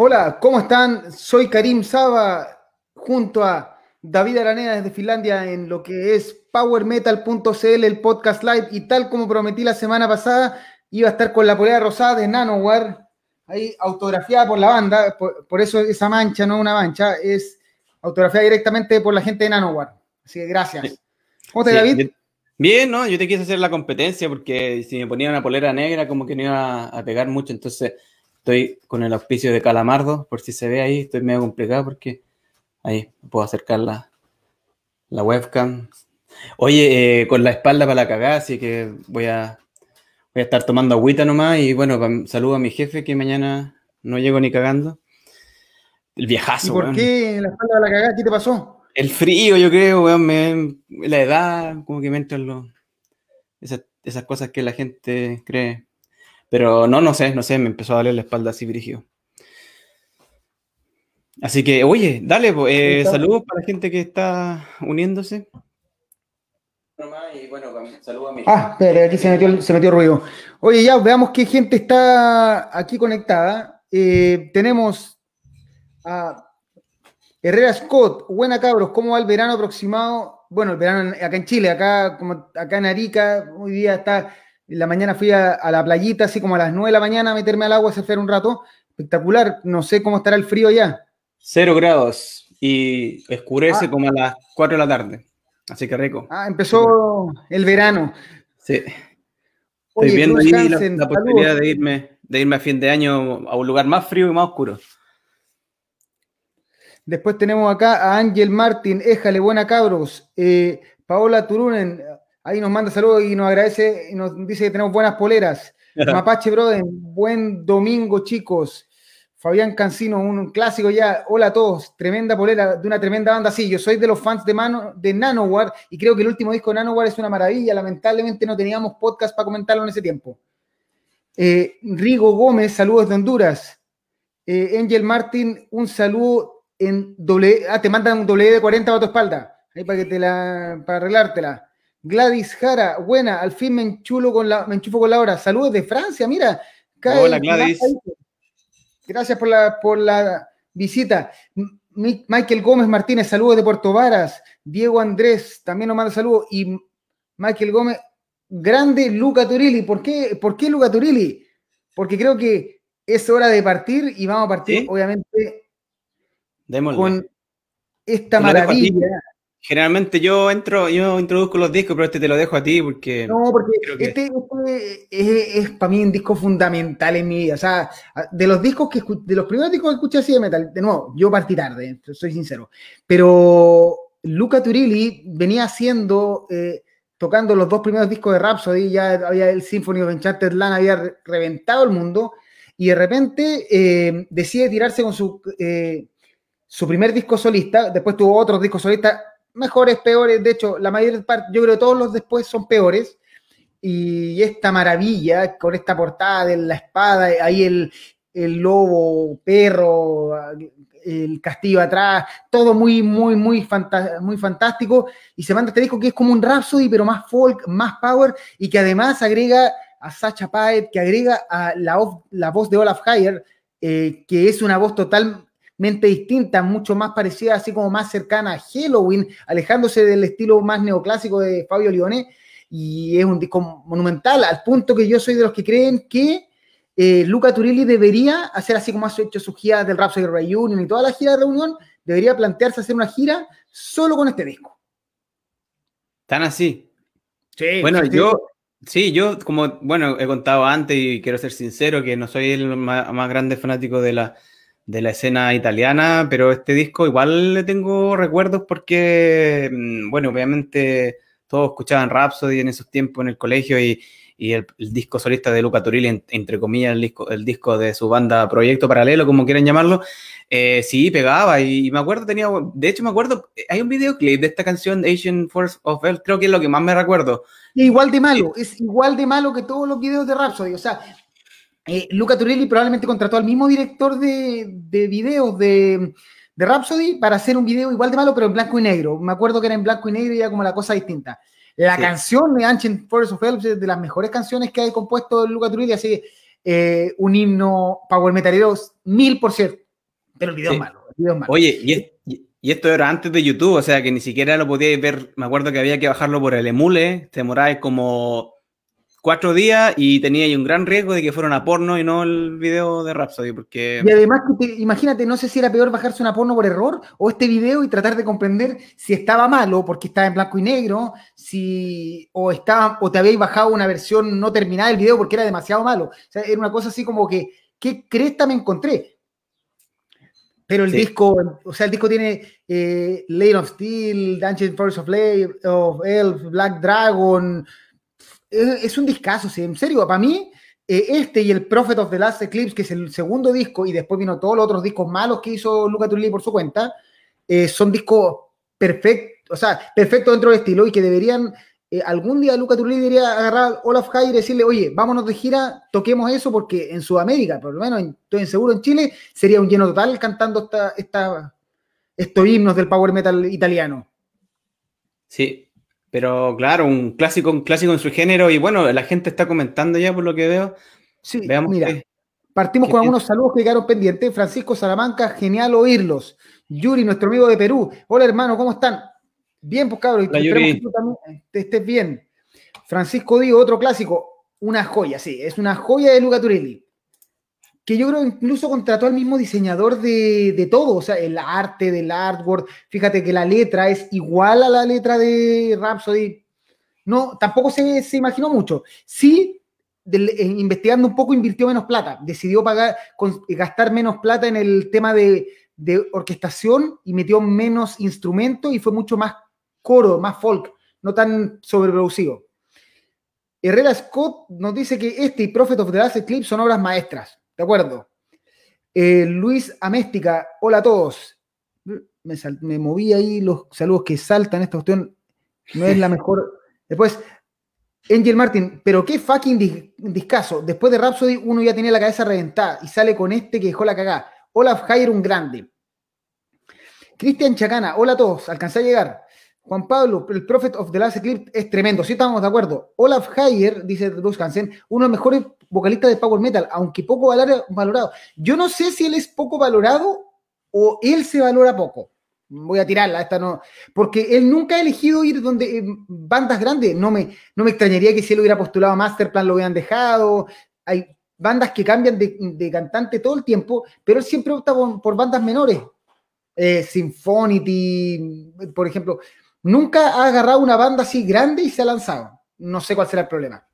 Hola, ¿cómo están? Soy Karim Saba junto a David Araneda desde Finlandia en lo que es powermetal.cl, el podcast live, y tal como prometí la semana pasada, iba a estar con la polera rosada de Nanowar, ahí autografiada por la banda, por, eso esa mancha no es una mancha, es autografiada directamente por la gente de Nanowar. Así que gracias. ¿Cómo te, David? Bien, ¿no? Yo te quise hacer la competencia porque si me ponía una polera negra como que no iba a pegar mucho, entonces estoy con el auspicio de Calamardo, por si se ve ahí, estoy medio complicado porque ahí puedo acercar la, la webcam. Oye, eh, con la espalda para la cagada, así que voy a, voy a estar tomando agüita nomás y bueno, saludo a mi jefe que mañana no llego ni cagando. El viejazo. ¿Y por qué la espalda para la cagada? ¿Qué te pasó? El frío, yo creo, weón, la edad, como que me entran los, esas, cosas que la gente cree. Pero no, no sé, no sé, me empezó a doler la espalda así brígido. Así que, oye, dale, eh, saludos para la gente que está uniéndose. Y bueno, saludos a mí. Ah, espera, aquí se metió, se metió ruido. Oye, ya, veamos qué gente está aquí conectada. Eh, tenemos a Herrera Scott, buena cabros, ¿cómo va el verano aproximado? Bueno, el verano acá en Chile, acá, como acá en Arica, hoy día está, la mañana fui a, la playita, así como a las 9 de la mañana, a meterme al agua, a hacer un rato. Espectacular, no sé cómo estará el frío allá. Cero grados y escurece ah. como a las 4 de la tarde, así que rico. Ah, empezó el verano. Sí. Estoy viendo ahí la, posibilidad de irme, de irme a fin de año a un lugar más frío y más oscuro. Después tenemos acá a Ángel Martín, éjale, buena cabros. Eh, Paola Turunen, ahí nos manda saludos y nos agradece y nos dice que tenemos buenas poleras. Mapache Broden, buen domingo, chicos. Fabián Cancino, un clásico ya. Hola a todos, tremenda polera de una tremenda banda. Sí, yo soy de los fans de, Mano, de Nanowar y creo que el último disco de Nanowar es una maravilla. Lamentablemente no teníamos podcast para comentarlo en ese tiempo. Eh, Rigo Gómez, saludos de Honduras. Eh, Angel Martín, un saludo en doble, ah, te mandan un doble de 40 a tu espalda, ahí para que te la, para arreglártela. Gladys Jara, buena, al fin me enchulo con la, me enchufo con la hora. Saludos de Francia, mira. Hola Gladys. Gracias por la, por la visita. Michael Gómez Martínez, saludos de Puerto Varas. Diego Andrés, también nos manda saludos. Y Michael Gómez, grande Luca Turilli. ¿Por qué, ¿Por qué Luca Turilli? Porque creo que es hora de partir y vamos a partir, obviamente, con esta maravilla. Generalmente yo entro, yo introduzco los discos, pero este te lo dejo a ti porque. No, porque este, este, es, para mí un disco fundamental en mi vida. O sea, de los discos que de los primeros discos que escuché así de metal, de nuevo, yo partí tarde, soy sincero. Pero Luca Turilli venía haciendo, eh, tocando los dos primeros discos de Rhapsody, ya había el Symphony of Enchanted Land, había reventado el mundo, y de repente eh, decide tirarse con su. Eh, su primer disco solista, después tuvo otros discos solistas, mejores, peores, de hecho, la mayor parte, yo creo que todos los después son peores, y esta maravilla, con esta portada de la espada, ahí el, lobo, perro, el castillo atrás, todo muy, muy, muy, muy fantástico, y se manda este disco que es como un Rhapsody, pero más folk, más power, y que además agrega a Sacha Paet, que agrega a la, la voz de Olaf Heyer, eh, que es una voz total, mente distinta, mucho más parecida, así como más cercana a Halloween, alejándose del estilo más neoclásico de Fabio Lione, y es un disco monumental, al punto que yo soy de los que creen que eh, Luca Turilli debería hacer así como ha hecho su gira del Rhapsody Reunion y toda la gira de reunión, debería plantearse hacer una gira solo con este disco. Tan así. Sí, bueno, yo, sí, yo como, bueno, he contado antes y quiero ser sincero que no soy el más grande fanático de la, de la escena italiana, pero este disco igual le tengo recuerdos porque, mm, bueno, obviamente todos escuchaban Rhapsody en esos tiempos en el colegio y, el, disco solista de Luca Turilli, entre comillas, el disco, el disco de su banda Proyecto Paralelo, como quieran llamarlo, eh, sí, pegaba y, me acuerdo, tenía, de hecho me acuerdo, hay un videoclip de esta canción Asian Force of Hell, creo que es lo que más me recuerdo. igual de malo, es igual de malo que todos los videos de Rhapsody, o sea, eh, Luca Turilli probablemente contrató al mismo director de, de videos de, de, Rhapsody para hacer un video igual de malo, pero en blanco y negro. Me acuerdo que era en blanco y negro y era como la cosa distinta. La canción de Ancient Forest of Help es de las mejores canciones que ha compuesto Luca Turilli, así eh, un himno power metalero mil por ciento, Pero el video, es malo, Oye, y, esto era antes de YouTube, o sea que ni siquiera lo podíais ver. Me acuerdo que había que bajarlo por el emule, te demoráis como cuatro días y tenía un gran riesgo de que fuera una porno y no el video de Rhapsody, porque... Y además, imagínate, no sé si era peor bajarse una porno por error o este video y tratar de comprender si estaba malo porque estaba en blanco y negro, si o estaba o te habéis bajado una versión no terminada del video porque era demasiado malo. O sea, era una cosa así como que, ¿qué cresta me encontré? Pero el disco, o sea, el disco tiene eh, Lane of Steel, Dungeon Force of, of Elf, Black Dragon, es, un discazo, sí, en serio, para mí, eh, este y el Prophet of the Last Eclipse, que es el segundo disco, y después vino todos los otros discos malos que hizo Luca Turilli por su cuenta, eh, son discos perfectos, o sea, perfectos dentro del estilo y que deberían, eh, algún día Luca Turilli debería agarrar Olaf High y decirle, oye, vámonos de gira, toquemos eso, porque en Sudamérica, por lo menos estoy seguro en Chile, sería un lleno total cantando esta, esta, estos himnos del power metal italiano. Sí, pero claro, un clásico, un clásico en su género. Y bueno, la gente está comentando ya por lo que veo. Sí, Veamos mira. Partimos con algunos saludos que quedaron pendientes. Francisco Salamanca, genial oírlos. Yuri, nuestro amigo de Perú. Hola hermano, ¿cómo están? Bien, pues cabrón. Esperemos que tú también estés bien. Francisco Díaz, otro clásico. Una joya, sí. Es una joya de Luca Turilli que yo creo incluso contrató al mismo diseñador de, todo, o sea, el arte del artwork. Fíjate que la letra es igual a la letra de Rhapsody. No, tampoco se, imaginó mucho. Sí, eh, investigando un poco, invirtió menos plata. Decidió pagar, gastar menos plata en el tema de, de orquestación y metió menos instrumentos y fue mucho más coro, más folk, no tan sobreproducido. Herrera Scott nos dice que este y Prophet of the Last Eclipse son obras maestras. ¿De acuerdo? Eh, Luis Améstica, hola a todos. Me, moví ahí los saludos que saltan. Esta cuestión no es la mejor. Después, Angel Martin, pero qué fucking discazo. Después de Rhapsody, uno ya tenía la cabeza reventada y sale con este que dejó la cagada. Olaf Jair, un grande. Cristian Chacana, hola a todos. Alcancé a llegar. Juan Pablo, el Prophet of the Last Eclipse es tremendo. Sí, estamos de acuerdo. Olaf Jair, dice Bruce Hansen, uno de los mejores vocalista de Power Metal, aunque poco valorado. Yo no sé si él es poco valorado o él se valora poco. Voy a tirarla, esta no. Porque él nunca ha elegido ir donde bandas grandes. No me, no me extrañaría que si él hubiera postulado a Masterplan lo hubieran dejado. Hay bandas que cambian de, cantante todo el tiempo, pero él siempre opta por, bandas menores. Eh, Symphonity, por ejemplo. Nunca ha agarrado una banda así grande y se ha lanzado. No sé cuál será el problema.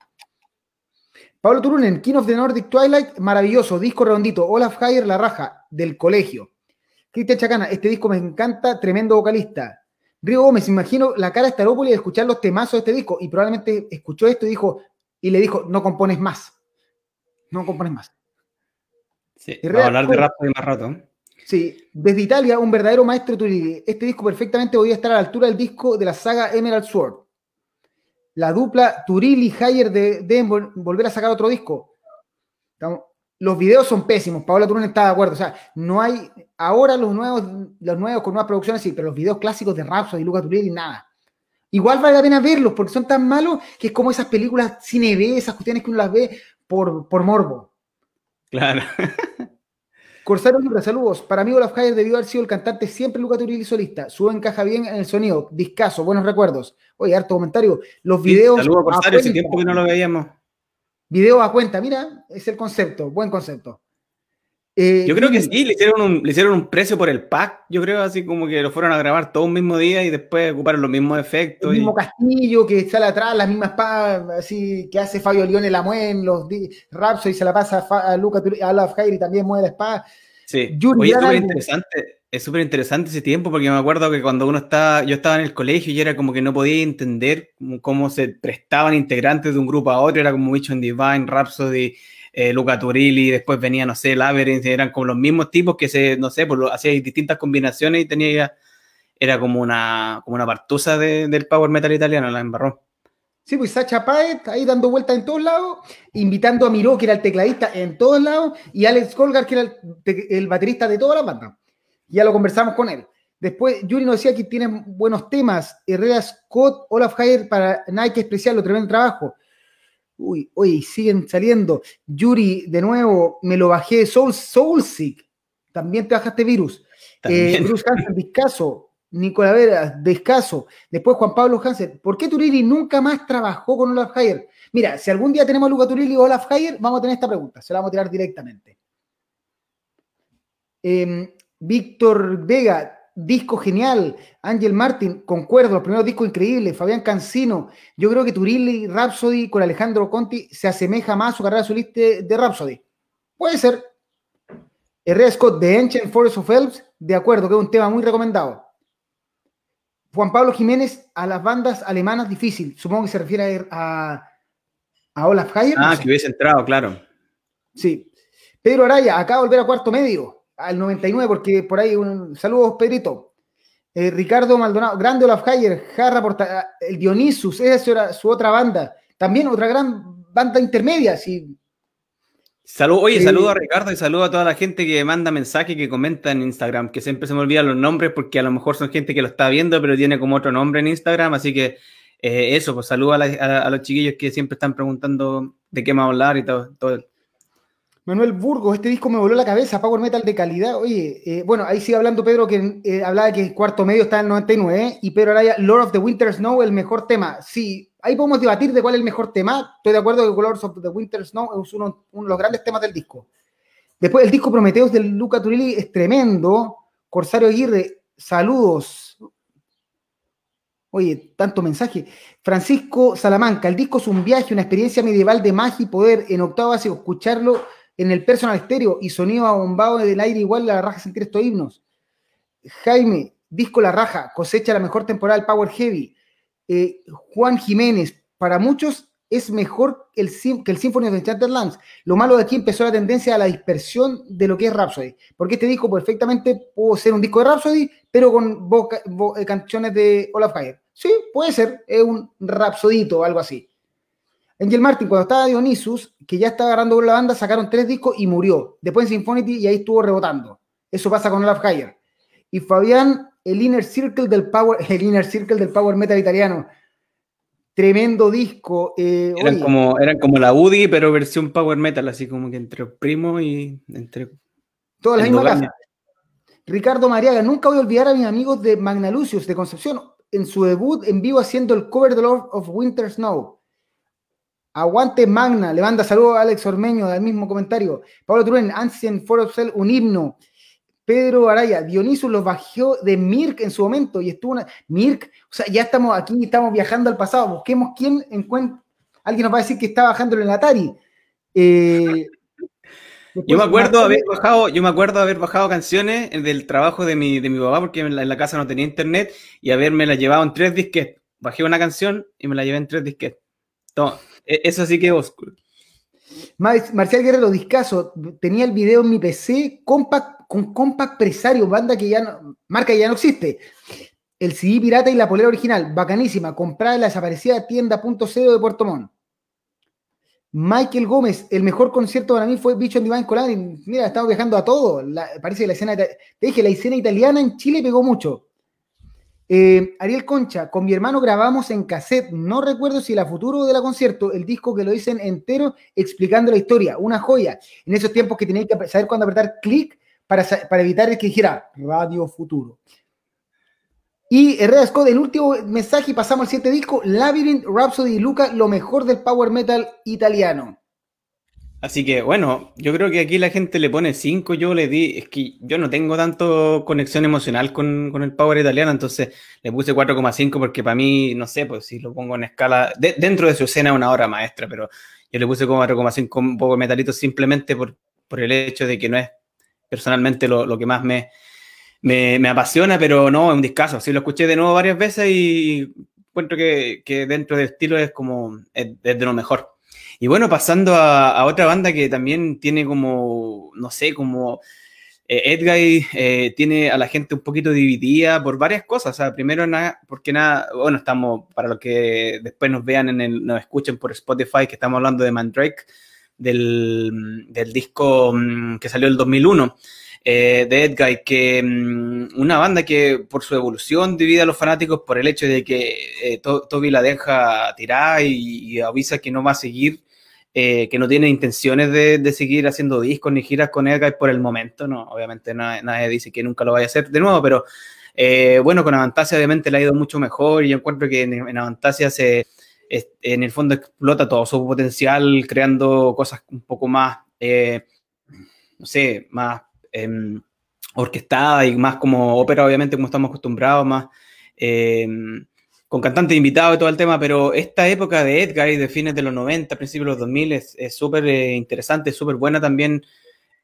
Pablo Turunen, King of the Nordic Twilight, maravilloso, disco redondito. Olaf Hayer, La Raja, del colegio. Cristian Chacana, este disco me encanta, tremendo vocalista. Río Gómez, imagino la cara de Starópolis de escuchar los temazos de este disco y probablemente escuchó esto y dijo, y le dijo, no compones más. No compones más. Sí, a hablar de rap de más rato. Sí, desde Italia, un verdadero maestro Turilli. Este disco perfectamente podía estar a la altura del disco de la saga Emerald Sword la dupla Turil y Hayer deben volver a sacar otro disco. Los videos son pésimos, Paola Turón está de acuerdo. O sea, no hay. Ahora los nuevos, los nuevos con nuevas producciones, sí, pero los videos clásicos de Rhapsody y Lucas y nada. Igual vale la pena verlos porque son tan malos que es como esas películas cine B, esas cuestiones que uno las ve por, por morbo. Claro. Corsario Libre, saludos. Para mí, Olaf Hayer debió haber sido el cantante siempre Luca Turilli solista. Su encaja bien en el sonido. Discaso, buenos recuerdos. Oye, harto comentario. Los videos. Saludos, Corsario, hace tiempo que no lo veíamos. Video a cuenta, mira, es el concepto, buen concepto. Eh, yo creo que sí, le hicieron, un, le hicieron un precio por el pack, yo creo, así como que lo fueron a grabar todo un mismo día y después ocuparon los mismos efectos. El mismo castillo que sale atrás, las mismas pa, así que hace Fabio Leone la mueve los Rapso y se la pasa a, Luca a Olaf y también mueve la espada. Sí, Oye, es súper interesante, es súper interesante ese tiempo porque me acuerdo que cuando uno estaba, yo estaba en el colegio y era como que no podía entender cómo, se prestaban integrantes de un grupo a otro, era como Bicho en Divine, Rhapsody eh, Luca Turilli, después venía, no sé, Labyrinth, eran como los mismos tipos que se, no sé, pues hacían distintas combinaciones y tenía era como una, como una partusa del power metal italiano, la embarró. Sí, pues Sacha Paet ahí dando vueltas en todos lados, invitando a Miró, que era el tecladista en todos lados, y Alex Colgar, que era el, baterista de toda la banda. Ya lo conversamos con él. Después, Yuri nos decía que tiene buenos temas. Herrera Scott, Olaf Hayer para Nike Especial, lo tremendo trabajo. Uy, uy, siguen saliendo. Yuri, de nuevo, me lo bajé. Soul, Soul Sick. también te bajaste virus. Eh, Bruce Hansen, discaso. Nicolás Vera, descaso. Después Juan Pablo Hansen. ¿Por qué Turilli nunca más trabajó con Olaf Hayer? Mira, si algún día tenemos a Luca Turilli o Olaf Hayer, vamos a tener esta pregunta. Se la vamos a tirar directamente. Em, Víctor Vega, disco genial. Ángel Martin, concuerdo, los primeros discos increíbles. Fabián Cancino, yo creo que Turilli Rhapsody con Alejandro Conti se asemeja más a su carrera solista de Rhapsody. Puede ser. Herrera Scott, The Ancient Forest of Elves, de acuerdo, que es un tema muy recomendado. Juan Pablo Jiménez, a las bandas alemanas difícil. Supongo que se refiere a, a Olaf Hayer. Ah, que hubiese entrado, claro. Sí. Pedro Araya, acá volver a cuarto medio, al 99, porque por ahí un saludo, Pedrito. Eh, Ricardo Maldonado, grande Olaf Hayer, Jarra Porta, el Dionysus, esa era su otra banda. También otra gran banda intermedia, sí. Salud, oye, saludo a Ricardo y saludo a toda la gente que manda mensajes, que comenta en Instagram, que siempre se me olvidan los nombres porque a lo mejor son gente que lo está viendo, pero tiene como otro nombre en Instagram, así que eh, eso, pues saludo a, los chiquillos que siempre están preguntando de qué a hablar y todo. todo. Manuel Burgos, este disco me voló la cabeza, Power Metal de calidad. Oye, eh, bueno, ahí sigue hablando Pedro que eh, hablaba que el cuarto medio está en el 99, y Pedro Araya, Lord of the Winter Snow, el mejor tema. Sí, ahí podemos debatir de cuál es el mejor tema. Estoy de acuerdo que Colors of the Winter Snow es uno, de los grandes temas del disco. Después, el disco Prometeos de Luca Turilli es tremendo. Corsario Aguirre, saludos. Oye, tanto mensaje. Francisco Salamanca, el disco es un viaje, una experiencia medieval de magia y poder. En octavo básico, escucharlo en el personal estéreo y sonido abombado del aire igual a la raja sentir estos himnos. Jaime, disco La Raja, cosecha la mejor temporada del Power Heavy. Eh, Juan Jiménez, para muchos es mejor que el Symphony of Enchanted Lands. Lo malo de aquí empezó la tendencia a la dispersión de lo que es Rhapsody, porque este disco perfectamente puede ser un disco de Rhapsody, pero con eh, canciones de Olaf Fire. Sí, puede ser, es un Rhapsodito o algo así. Angel Martin, cuando estaba Dionysus, que ya estaba agarrando con la banda, sacaron tres discos y murió. Después en Symphony y ahí estuvo rebotando. Eso pasa con Olaf Higher. Y Fabián el Inner Circle del Power, el Inner Circle del Power Metal italiano. Tremendo disco. Eh, eran, como, eran como la UDI, pero versión Power Metal, así como que entre primo y entre. Todas las mismas casas. Ricardo Mariaga, nunca voy a olvidar a mis amigos de Magna Lucius de Concepción en su debut en vivo haciendo el cover de Lord of Winter Snow. Aguante Magna, le manda saludos a Alex Ormeño del mismo comentario. Pablo Turén, Ancient For of Cell, un himno. Pedro Araya, Dioniso los bajó de Mirk en su momento y estuvo una. Mirk, o sea, ya estamos aquí, estamos viajando al pasado. Busquemos quién encuentra. Alguien nos va a decir que está bajando en el Atari. Eh, yo me acuerdo haber bajado, yo me acuerdo haber bajado canciones del trabajo de mi, de mi papá, porque en la, casa no tenía internet, y haberme la llevado en tres disquetes. Bajé una canción y me la llevé en tres disquetes. Eso sí que oscuro. Marcial Guerrero Discaso, tenía el video en mi PC, compact con Compact Presario, banda que ya no, marca que ya no existe. El CD pirata y la polera original, bacanísima, comprada en la desaparecida tienda Punto Cero de Puerto Montt. Michael Gómez, el mejor concierto para mí fue Bicho en Divine Colari. Mira, estamos viajando a todo. parece que la escena, te dije, la escena italiana en Chile pegó mucho. Eh, Ariel Concha, con mi hermano grabamos en cassette, no recuerdo si la futuro de la concierto, el disco que lo dicen entero explicando la historia, una joya. En esos tiempos que tenéis que saber cuándo apretar clic para, para evitar que dijera Radio Futuro. Y Herrera Scott, el último mensaje y pasamos al siguiente disco, Labyrinth, Rhapsody y Luca, lo mejor del power metal italiano. Así que bueno, yo creo que aquí la gente le pone 5, yo le di, es que yo no tengo tanto conexión emocional con, con el power italiano, entonces le puse 4,5 porque para mí, no sé, pues si lo pongo en escala, dentro de su escena es una hora maestra, pero yo le puse 4,5 un poco metalito simplemente por, por el hecho de que no es personalmente lo, que más me, me, apasiona, pero no, es un discazo. Sí, lo escuché de nuevo varias veces y encuentro que, que dentro del estilo es como, es, de lo mejor. Y bueno, pasando a, otra banda que también tiene como, no sé, como eh, Edgar eh, tiene a la gente un poquito dividida por varias cosas. O sea, primero porque nada, bueno, estamos, para los que después nos vean, en el, nos escuchen por Spotify, que estamos hablando de Mandrake del, del disco mm, que salió el 2001. Eh, de Edguy, que mm, una banda que por su evolución divide a los fanáticos por el hecho de que eh, Toby la deja tirar y, avisa que no va a seguir eh, que no tiene intenciones de, seguir haciendo discos ni giras con Edgar por el momento, no, obviamente nadie, dice que nunca lo vaya a hacer de nuevo, pero bueno, con Avantasia obviamente le ha ido mucho mejor y yo encuentro que en, Avantasia se, en el fondo explota todo su potencial creando cosas un poco más, no sé, más em, orquestadas y más como ópera, obviamente, como estamos acostumbrados, más em, con cantantes invitados y todo el tema, pero esta época de Edgar y de fines de los 90, principios de los 2000 es súper eh, interesante, súper buena también.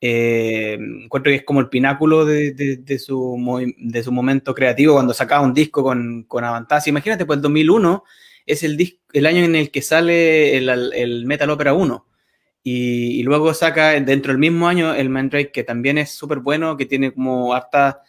Eh, encuentro que es como el pináculo de, de, su, de su momento creativo cuando sacaba un disco con, con Avantasia. Imagínate, pues el 2001 es el, el año en el que sale el, el Metal Opera 1. Y, y, luego saca dentro del mismo año el Mandrake, que también es súper bueno, que tiene como harta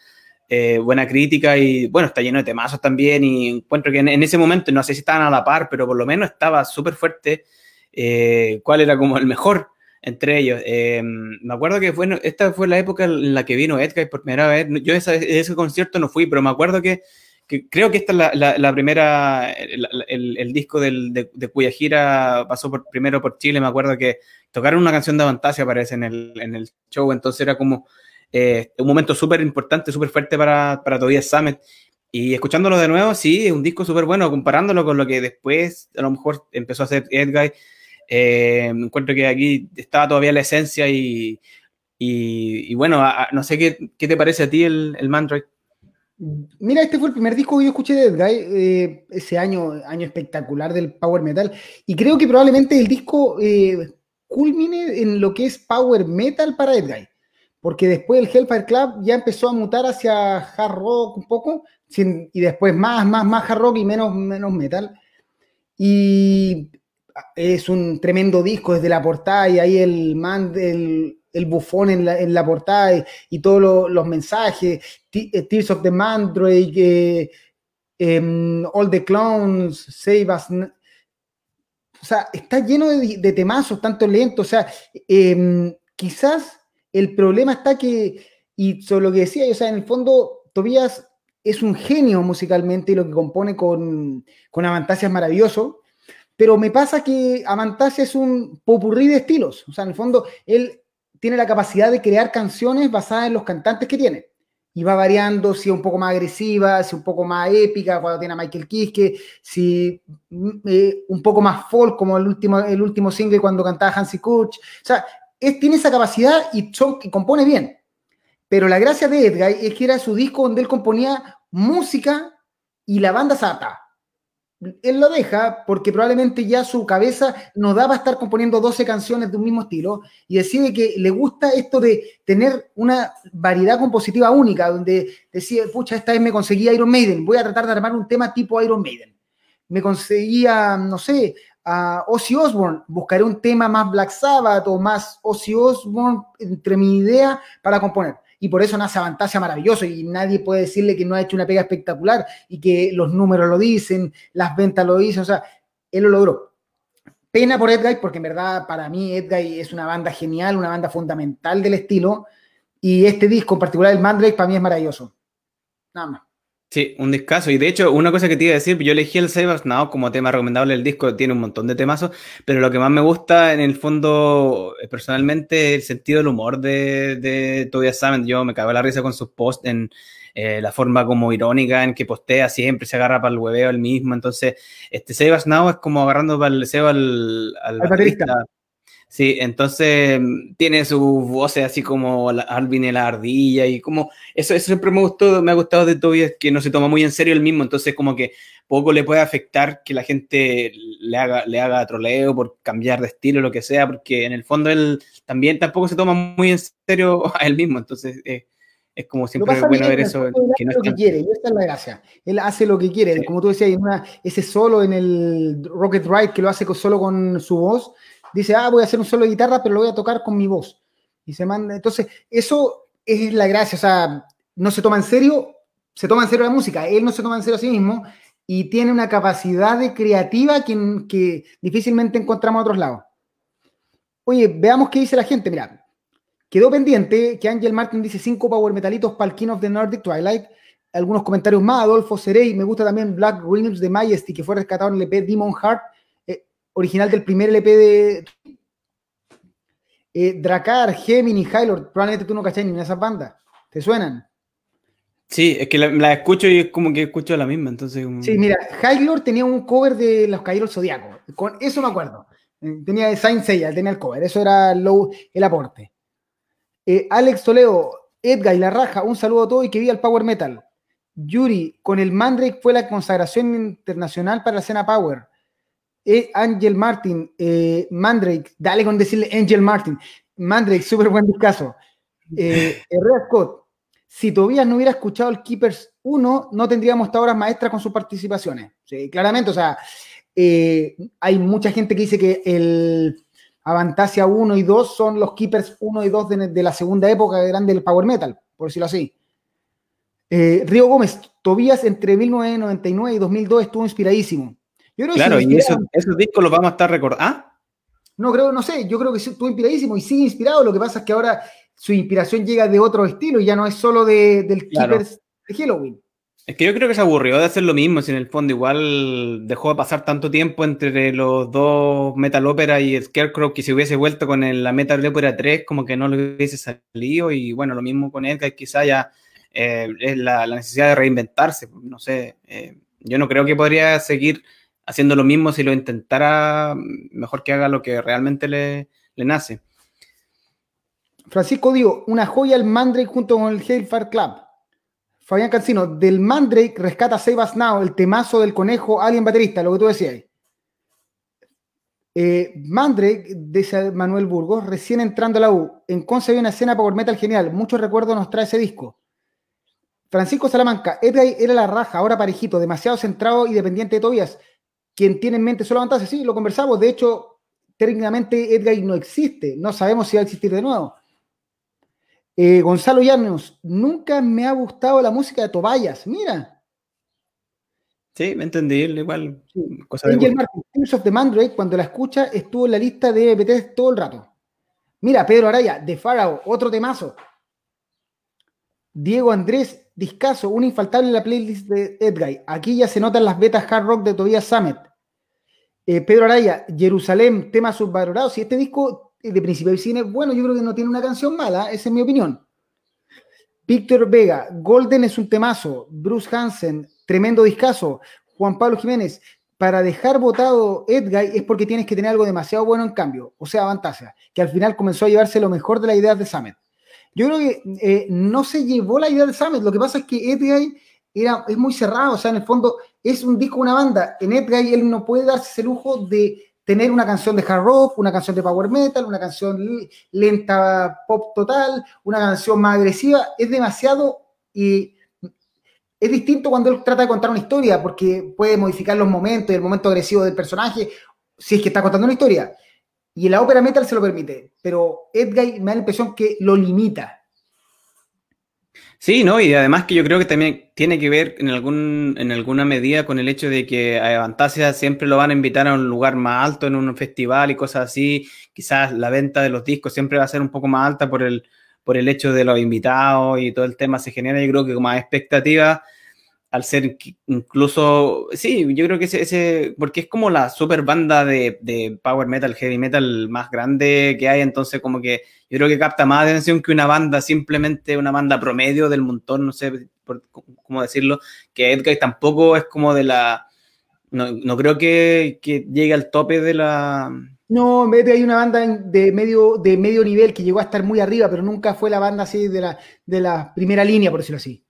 eh, buena crítica y bueno, está lleno de temazos también y encuentro que en, ese momento, no sé si estaban a la par, pero por lo menos estaba súper fuerte eh, cuál era como el mejor entre ellos. Eh, me acuerdo que bueno, esta fue la época en la que vino Edgar por primera vez. Yo esa, ese concierto no fui, pero me acuerdo que, que creo que esta es la, la, primera, el, el, disco del, de, de, cuya gira pasó por, primero por Chile. Me acuerdo que tocaron una canción de Avantasia, parece, en el, en el show, entonces era como eh, un momento súper importante, súper fuerte para, para Tobias Summit. Y escuchándolo de nuevo, sí, es un disco súper bueno, comparándolo con lo que después a lo mejor empezó a hacer Edguy. Eh, encuentro que aquí estaba todavía la esencia y, y, bueno, no sé qué, qué, te parece a ti el, el Mandrake. Mira, este fue el primer disco que yo escuché de Edguy, eh, ese año, año espectacular del Power Metal, y creo que probablemente el disco eh, culmine en lo que es Power Metal para Edguy porque después el Hellfire Club ya empezó a mutar hacia hard rock un poco, y después más, más, más hard rock y menos, menos metal. Y es un tremendo disco desde la portada y ahí el man, el, el bufón en la, en la portada y, todos los mensajes, eh, Tears of the Mandrake, eh, em, All the Clones, Save Us. O sea, está lleno de, de temazos, tanto lento. O sea, em, quizás el problema está que, y sobre lo que decía, o sea, en el fondo, Tobías es un genio musicalmente y lo que compone con, con Avantasia es maravilloso, pero me pasa que Avantasia es un popurrí de estilos. O sea, en el fondo, él tiene la capacidad de crear canciones basadas en los cantantes que tiene. Y va variando si es un poco más agresiva, si un poco más épica, cuando tiene a Michael Kiske, si mm, eh, un poco más folk, como el último, el último single cuando cantaba Hansi Kurch. O sea, tiene esa capacidad y, son, compone bien. Pero la gracia de Edgar es que era su disco donde él componía música y la banda se Él lo deja porque probablemente ya su cabeza no daba a estar componiendo 12 canciones de un mismo estilo y decide que le gusta esto de tener una variedad compositiva única, donde decía, pucha, esta vez me conseguí Iron Maiden, voy a tratar de armar un tema tipo Iron Maiden. Me conseguía, no sé, a Ozzy Osbourne, buscaré un tema más Black Sabbath o más Ozzy Osbourne entre mi idea para componer. Y por eso nace Avantasia maravilloso y nadie puede decirle que no ha hecho una pega espectacular y que los números lo dicen, las ventas lo dicen, o sea, él lo logró. Pena por Edguy, porque en verdad para mí Edguy es una banda genial, una banda fundamental del estilo y este disco en particular, el Mandrake, para mí es maravilloso. Nada más. Sí, un discazo. Y de hecho, una cosa que te iba a decir, yo elegí el Sabers Now como tema recomendable del disco, tiene un montón de temazos, pero lo que más me gusta en el fondo, eh, personalmente, el sentido del humor de, de Tobias Sammet. Yo me cago la risa con sus posts en eh, la forma como irónica en que postea siempre, se agarra para el hueveo el mismo. Entonces, este Sabers Now es como agarrando para el deseo al, al, Sí, entonces mm, tiene su voz así como Alvin y la ardilla y como eso, eso siempre me gustó, me ha gustado de Tobias que no se toma muy en serio el mismo, entonces como que poco le puede afectar que la gente le haga, le haga troleo por cambiar de estilo o lo que sea, porque en el fondo él también tampoco se toma muy en serio a él mismo, entonces eh, es como siempre bueno ver eso. Que no lo que quiere, y esta es la gracia. Él hace lo que quiere, como tú decías, una, ese solo en el Rocket Ride que lo hace solo con su voz dice, ah, voy a hacer un solo de guitarra, pero lo voy a tocar con mi voz. Y se manda, entonces, eso es la gracia, o sea, no se toma en serio, se toma en serio la música, él no se toma en serio a sí mismo y tiene una capacidad de creativa que, difícilmente encontramos a otros lados. Oye, veamos qué dice la gente, mira, quedó pendiente que Angel Martin dice cinco power metalitos para el King of the Nordic Twilight, algunos comentarios más, Adolfo Cerey, me gusta también Black Realms de Majesty, que fue rescatado en el EP Demon Heart, original del primer LP de... Eh, Dracar, Gemini, Hylord, probablemente tú no cachás ni esas bandas. ¿Te suenan? Sí, es que la, escucho y es como que escucho la misma, entonces... Sí, mira, Hylord tenía un cover de Los Caídos Zodíacos, con eso me acuerdo. Eh, tenía Saint Seiya, tenía el cover, eso era el aporte. Eh, Alex Toledo, Edgar y La Raja, un saludo a todos y que viva el Power Metal. Yuri, con el Mandrake fue la consagración internacional para la escena Power. Eh, Angel Martin, eh, Mandrake, dale con decirle Angel Martin. Mandrake, súper buen discazo. Eh, Scott, si todavía no hubiera escuchado el Keepers 1, no tendríamos esta obras maestras con sus participaciones. Sí, claramente, o sea, eh, hay mucha gente que dice que el Avantasia 1 y 2 son los Keepers 1 y 2 de, la segunda época grande del Power Metal, por decirlo así. Eh, Río Gómez, Tobías entre 1999 y 2002 estuvo inspiradísimo. Claro, y esos, discos los vamos a estar recordando. ¿Ah? No, creo, no sé, yo creo que estuvo inspiradísimo y sigue inspirado. Lo que pasa es que ahora su inspiración llega de otro estilo y ya no es solo de, del Keepers de Halloween. Es que yo creo que se aburrió de hacer lo mismo, si en el fondo igual dejó de pasar tanto tiempo entre los dos Metal Opera y Scarecrow que si hubiese vuelto con la Metal Opera 3 como que no le hubiese salido y bueno, lo mismo con Edgar, quizá ya eh, es la, necesidad de reinventarse, no sé, eh, yo no creo que podría seguir haciendo lo mismo si lo intentara, mejor que haga lo que realmente le, le nace. Francisco Dio, una joya el Mandrake junto con el Hellfire Club. Fabián Cancino, del Mandrake rescata Save Us Now, el temazo del conejo alien baterista, lo que tú decías. Eh, Mandrake, dice Manuel Burgos, recién entrando a la U. En Conce había una escena Power Metal genial. Muchos recuerdos nos trae ese disco. Francisco Salamanca, Edgar era la raja, ahora parejito, demasiado centrado y dependiente de Tobias. Quien tiene en mente solo avantarse, sí, lo conversamos. De hecho, técnicamente Edgar no existe. No sabemos si va a existir de nuevo. Eh, Gonzalo Llanos, nunca me ha gustado la música de Tobayas, mira. Sí, me entendí, igual. Angel Martin, Tears of the Mandrake, cuando la escucha, estuvo en la lista de MP3 todo el rato. Mira, Pedro Araya, The Pharaoh, otro temazo. Diego Andrés Discaso, un infaltable en la playlist de Edguy. Aquí ya se notan las betas hard rock de Tobias Summit. Eh, Pedro Araya, Jerusalén, tema subvalorado. Si este disco de principio de cine, bueno, yo creo que no tiene una canción mala, esa es mi opinión. Víctor Vega, Golden es un temazo, Bruce Hansen, tremendo discazo, Juan Pablo Jiménez, para dejar votado Edguy es porque tienes que tener algo demasiado bueno en cambio, o sea, Fantasia, que al final comenzó a llevarse lo mejor de la idea de Samet. Yo creo que eh, no se llevó la idea de Samet, lo que pasa es que Edguy era, es muy cerrado, o sea, en el fondo es un disco, una banda. En Edguy él no puede darse ese lujo de tener una canción de hard rock, una canción de power metal, una canción lenta pop total, una canción más agresiva, es demasiado y es distinto cuando él trata de contar una historia porque puede modificar los momentos y el momento agresivo del personaje si es que está contando una historia. Y la ópera metal se lo permite, pero Edgar me da la impresión que lo limita. Sí, ¿no? Y además que yo creo que también tiene que ver en, algún, en alguna medida con el hecho de que a Fantasia siempre lo van a invitar a un lugar más alto en un festival y cosas así. Quizás la venta de los discos siempre va a ser un poco más alta por el, por el hecho de los invitados y todo el tema se genera, yo creo que con más expectativa al ser incluso, sí, yo creo que ese, porque es como la super banda de, power metal, heavy metal más grande que hay, entonces como que yo creo que capta más atención que una banda, simplemente una banda promedio del montón, no sé cómo decirlo, que Edgar tampoco es como de la, no, creo que, llegue al tope de la... No, hay una banda de medio, de medio nivel que llegó a estar muy arriba, pero nunca fue la banda así de la, de la primera línea, por decirlo así.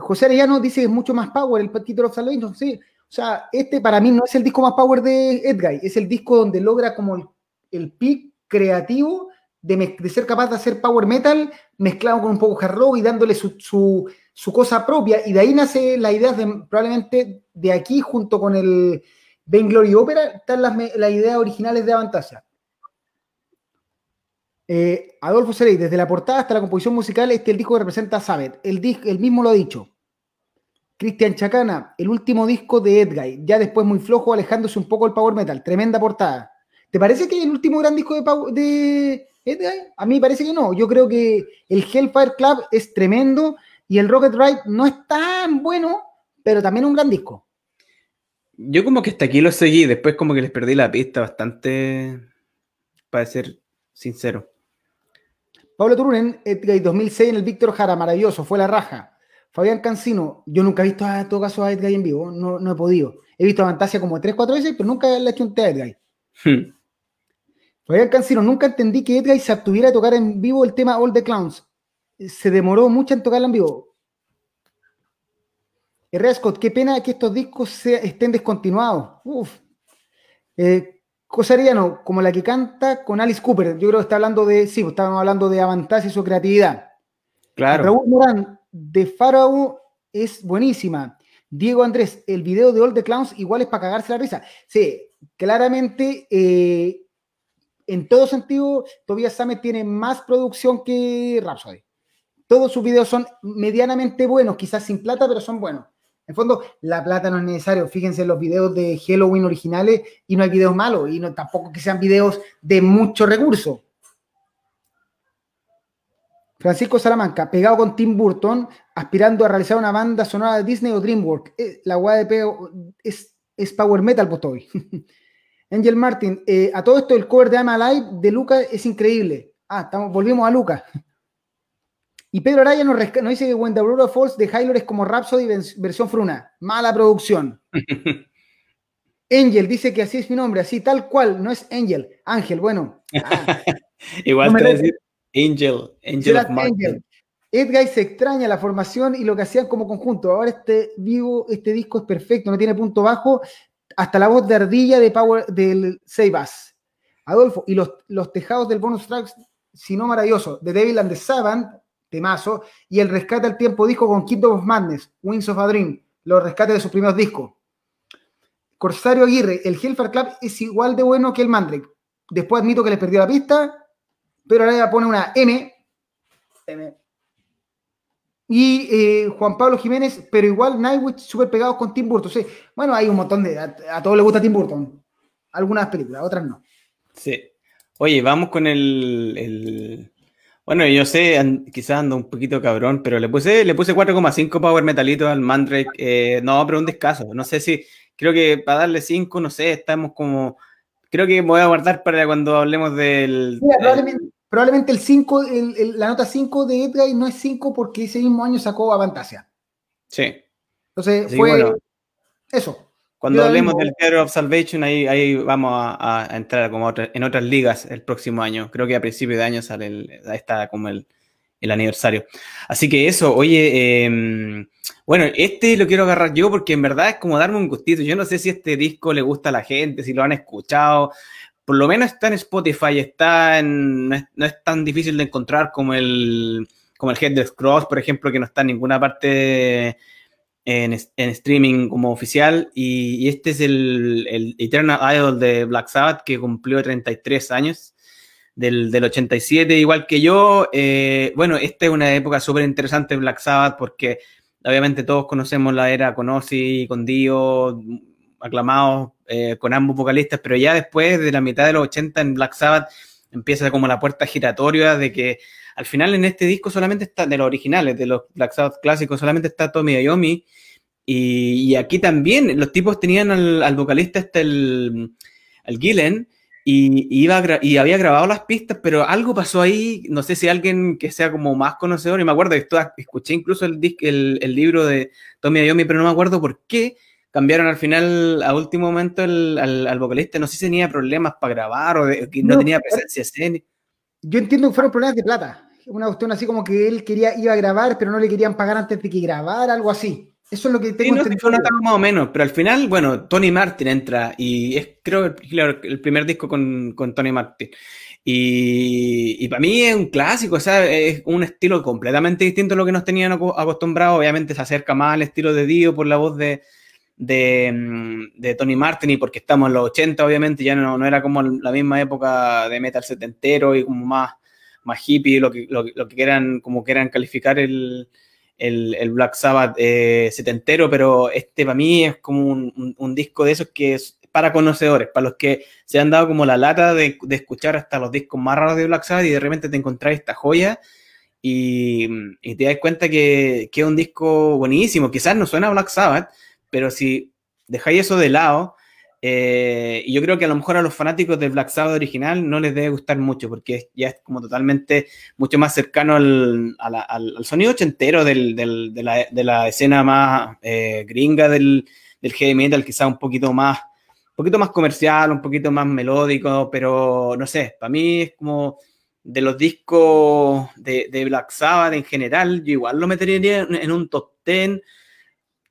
José Arellano dice que es mucho más power el Title of Salvation. Sí, o sea, este para mí no es el disco más power de Edguy, es el disco donde logra como el, el peak creativo de, ser capaz de hacer power metal mezclado con un poco hard rock y dándole su, cosa propia. Y de ahí nace la idea de probablemente de aquí, junto con el Vainglory Opera, están las, ideas originales de Avantasia. Eh, Adolfo Serey, desde la portada hasta la composición musical, este es el disco que representa a Sabet. El, el mismo lo ha dicho. Cristian Chacana, el último disco de Edguy, ya después muy flojo, alejándose un poco del power metal. Tremenda portada. ¿Te parece que es el último gran disco de, de Edguy? A mí parece que no. Yo creo que el Hellfire Club es tremendo y el Rocket Ride no es tan bueno, pero también un gran disco. Yo como que hasta aquí lo seguí, después como que les perdí la pista bastante, para ser sincero. Pablo Turunen, Edguy 2006 en el Víctor Jara, maravilloso, fue la raja. Fabián Cancino, yo nunca he visto a todo caso a Edguy en vivo, no, no he podido. He visto a Fantasia como 3, 4 veces, pero nunca le he hecho un té a Edguy. Hmm. Fabián Cancino, nunca entendí que Edguy se abstuviera de tocar en vivo el tema All the Clowns. Se demoró mucho en tocarla en vivo. Herrera Scott, qué pena que estos discos estén descontinuados. Uf. Eh, Cosariano, como la que canta con Alice Cooper. Yo creo que está hablando de, sí, pues, estábamos hablando de Avantage y su creatividad. Claro. Raúl Morán, de Faraó, es buenísima. Diego Andrés, el video de All the Clowns igual es para cagarse la risa. Sí, claramente, eh, en todo sentido, Tobias Samet tiene más producción que Rhapsody. Todos sus videos son medianamente buenos, quizás sin plata, pero son buenos. En fondo, la plata no es necesario. Fíjense en los videos de Halloween originales y no hay videos malos y no tampoco que sean videos de mucho recurso. Francisco Salamanca, pegado con Tim Burton, aspirando a realizar una banda sonora de Disney o DreamWorks. Eh, la pego es, es, power metal, pues hoy. Angel Martin, eh, a todo esto el cover de I'm Alive de Luca es increíble. Ah, estamos, volvimos a Luca. Y Pedro Araya nos, dice que When the Falls de Hylor es como Rhapsody versión fruna. Mala producción. Angel dice que así es mi nombre, así tal cual, no es Angel. Ángel, bueno. Ah. Igual te decir Angel, Angel of Angel. Edguy se extraña la formación y lo que hacían como conjunto. Ahora este vivo, este disco es perfecto, no tiene punto bajo. Hasta la voz de ardilla de Power del Seibas. Adolfo, y los, los tejados del bonus tracks, si no maravilloso, de Devil and the Savant, temazo, y el rescate al tiempo disco con Kingdom of Madness, Wings of a Dream, los rescates de sus primeros discos. Corsario Aguirre, el Hellfire Club es igual de bueno que el Mandrake. Después admito que les perdió la pista, pero ahora ya pone una M. Y eh, Juan Pablo Jiménez, pero igual Nightwish súper pegados con Tim Burton. bueno, hay un montón de. A, todos les gusta Tim Burton. Algunas películas, otras no. Sí. Oye, vamos con el bueno, yo sé, quizás ando un poquito cabrón, pero le puse, le puse 4,5 power metalitos al Mandrake. Eh, no, pero un descaso. No sé si, creo que para darle 5, no sé, estamos como. Creo que me voy a guardar para cuando hablemos del. probablemente, el 5, la nota 5 de Edgar no es 5 porque ese mismo año sacó Avantasia. Sí. Entonces fue eso. Cuando hablemos del Theater of Salvation, ahí, ahí vamos a, entrar como en otras ligas el próximo año. Creo que a principio de año sale el, está como el, aniversario. Así que eso, oye, em, bueno, este lo quiero agarrar yo porque en verdad es como darme un gustito. Yo no sé si este disco le gusta a la gente, si lo han escuchado. Por lo menos está en Spotify, está en, no, es, tan difícil de encontrar como el, como el Headless Cross, por ejemplo, que no está en ninguna parte en, streaming como oficial y, este es el, Eternal Idol de Black Sabbath que cumplió 33 años del, 87 igual que yo. Eh, bueno, esta es una época súper interesante Black Sabbath porque obviamente todos conocemos la era con Ozzy, con Dio, aclamados eh, con ambos vocalistas, pero ya después de la mitad de los 80 en Black Sabbath empieza como la puerta giratoria de que al final en este disco solamente está, de los originales, de los Black Sabbath clásicos, solamente está Tommy Iommi. Y, aquí también los tipos tenían al, vocalista este, el, el Gillen, y, iba y había grabado las pistas, pero algo pasó ahí, no sé si alguien que sea como más conocedor, y me acuerdo que escuché incluso el, el, libro de Tommy Iommi, pero no me acuerdo por qué cambiaron al final, a último momento, al, vocalista, no sé si tenía problemas para grabar o que no, tenía presencia escénica. Yo entiendo que fueron problemas de plata. Una cuestión así como que él quería, iba a grabar, pero no le querían pagar antes de que grabara, algo así. Eso es lo que tengo sí, no, más o menos, pero al final, bueno, Tony Martin entra y es creo el primer disco con, con Tony Martin. Y, y, para mí es un clásico, o sea, es un estilo completamente distinto a lo que nos tenían acostumbrados. Obviamente se acerca más al estilo de Dio por la voz de, de, mm, de, Tony Martin y porque estamos en los 80, obviamente, ya no, no, era como la misma época de metal setentero y como más, más hippie, lo que, lo, que quieran, como calificar el, el, el Black Sabbath eh, setentero, pero este para mí es como un, un, disco de esos que es para conocedores, para los que se han dado como la lata de, de escuchar hasta los discos más raros de Black Sabbath y de repente te encontrás esta joya. Y, te das cuenta que, que es un disco buenísimo. Quizás no suena Black Sabbath, pero si dejáis eso de lado, Eh, y yo creo que a lo mejor a los fanáticos del Black Sabbath original no les debe gustar mucho porque ya es como totalmente mucho más cercano al, sonido ochentero del, de, la, escena más eh, gringa del, del heavy metal, quizá un poquito más un poquito más comercial, un poquito más melódico, pero no sé, para mí es como de los discos de, Black Sabbath en general, yo igual lo metería en un top 10,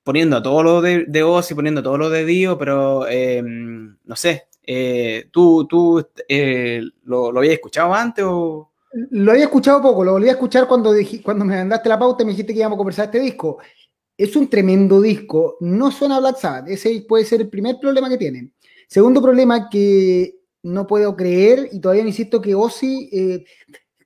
poniendo todo lo de, de Ozzy, poniendo todo lo de Dio, pero em, no sé, eh, ¿tú, tú eh, lo, lo, habías escuchado antes o...? Lo había escuchado poco, lo volví a escuchar cuando, cuando me mandaste la pauta y me dijiste que íbamos a conversar este disco. Es un tremendo disco, no suena Black Sabbath, ese puede ser el primer problema que tienen. Segundo problema que no puedo creer, y todavía insisto que Ozzy, eh,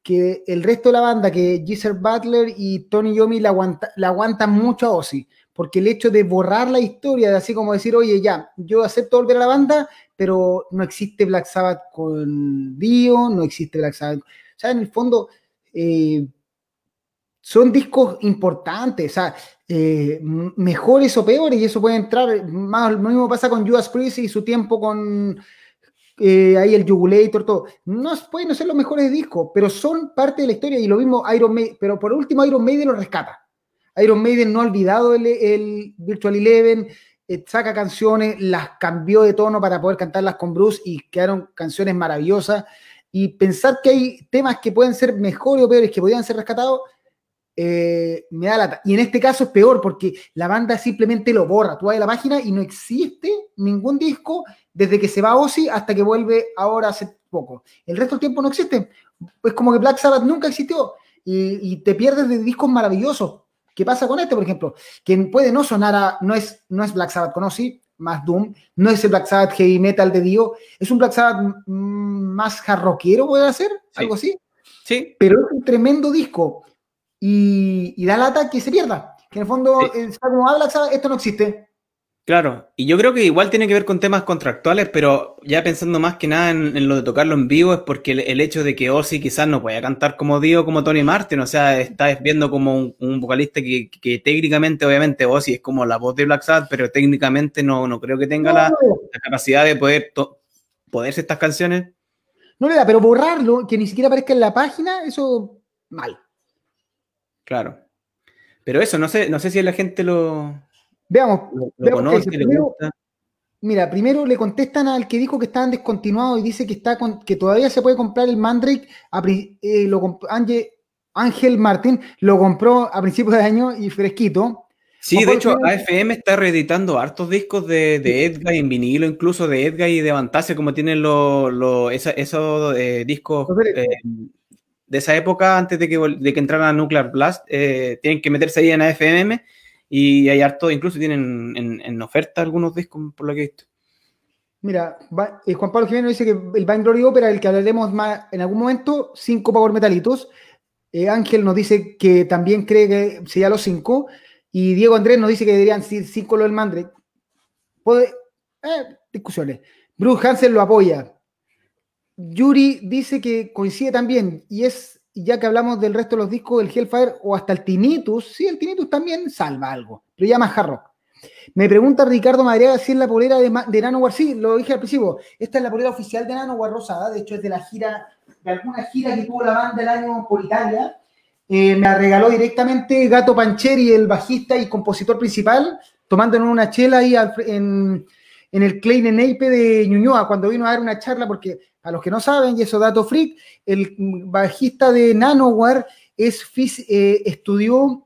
que el resto de la banda, que Geezer Butler y Tony Yomi la, la aguantan mucho a Ozzy, porque el hecho de borrar la historia, de así como decir, oye, ya, yo acepto volver a la banda, pero no existe Black Sabbath con Dio, no existe Black Sabbath. O sea, en el fondo, eh, son discos importantes, o sea, eh, mejores o peores, y eso puede entrar, lo mismo pasa con Judas Priest y su tiempo con eh, ahí el Jugulator, todo. No pueden ser los mejores discos, pero son parte de la historia y lo mismo Iron Maiden, pero por último Iron Maiden lo rescata. Iron Maiden no ha olvidado el, Virtual Eleven, eh, saca canciones, las cambió de tono para poder cantarlas con Bruce y quedaron canciones maravillosas. Y pensar que hay temas que pueden ser mejores o peores, que podrían ser rescatados, eh, me da lata. Y en este caso es peor porque la banda simplemente lo borra. Tú vas a la página y no existe ningún disco desde que se va Ozzy hasta que vuelve ahora hace poco. El resto del tiempo no existe. Es como que Black Sabbath nunca existió y, te pierdes de discos maravillosos. ¿Qué pasa con este, por ejemplo? Que puede no sonar a. No es, no es Black Sabbath con Ozzy, más Doom. No es el Black Sabbath heavy metal de Dio. Es un Black Sabbath más jarroquero, puede ser, algo así. Sí. Pero es un tremendo disco y, da lata que se pierda. Que en el fondo, como habla, esto no existe. Claro, y yo creo que igual tiene que ver con temas contractuales, pero ya pensando más que nada en, lo de tocarlo en vivo es porque el, hecho de que Ozzy quizás no pueda cantar como Dio, como Tony Martin, o sea, estás viendo como un, vocalista que, técnicamente, obviamente, Ozzy es como la voz de Black Sabbath, pero técnicamente no, no creo que tenga la, capacidad de poder poderse estas canciones. No le da, pero borrarlo, que ni siquiera aparezca en la página, eso mal. Claro. Pero eso, no sé, no sé si la gente lo. Veamos. Mira, primero le contestan al que dijo que estaban descontinuados y dice que está que todavía se puede comprar el Mandrake. Eh, lo, Ángel Martín lo compró a principios de año y fresquito. Sí, de hecho, AFM está reeditando hartos discos de, de Edgar en vinilo, incluso de Edgar y de Vantasia, como tienen los, esos eh, discos de esa época, antes de que, de que entrara Nuclear Blast, eh, tienen que meterse ahí en AFM y hay harto, incluso tienen en, oferta algunos discos, por lo que he visto. Mira, eh, Juan Pablo Jiménez dice que el Vain Glory Opera, el que hablaremos más en algún momento, cinco Power Metalitos. Eh, Ángel nos dice que también cree que sería los cinco. Y Diego Andrés nos dice que deberían ser cinco lo del Mandre. Puede, discusiones. Bruce Hansen lo apoya. Yuri dice que coincide también, y es, ya que hablamos del resto de los discos, del Hellfire o hasta el Tinnitus, sí, el Tinnitus también salva algo, pero ya más hard rock. Me pregunta Ricardo Madriaga si es la polera de, de Nanowar. Sí, lo dije al principio. Esta es la polera oficial de Nanowar rosada. De hecho, es de la gira, de alguna gira que tuvo la banda el año por Italia. Eh, me la regaló directamente Gato Pancheri, el bajista y compositor principal, tomando en una chela ahí en, en el Klein Neipe de Ñuñoa, cuando vino a dar una charla, porque a los que no saben, y eso dato freak, el bajista de Nanoware es, eh, estudió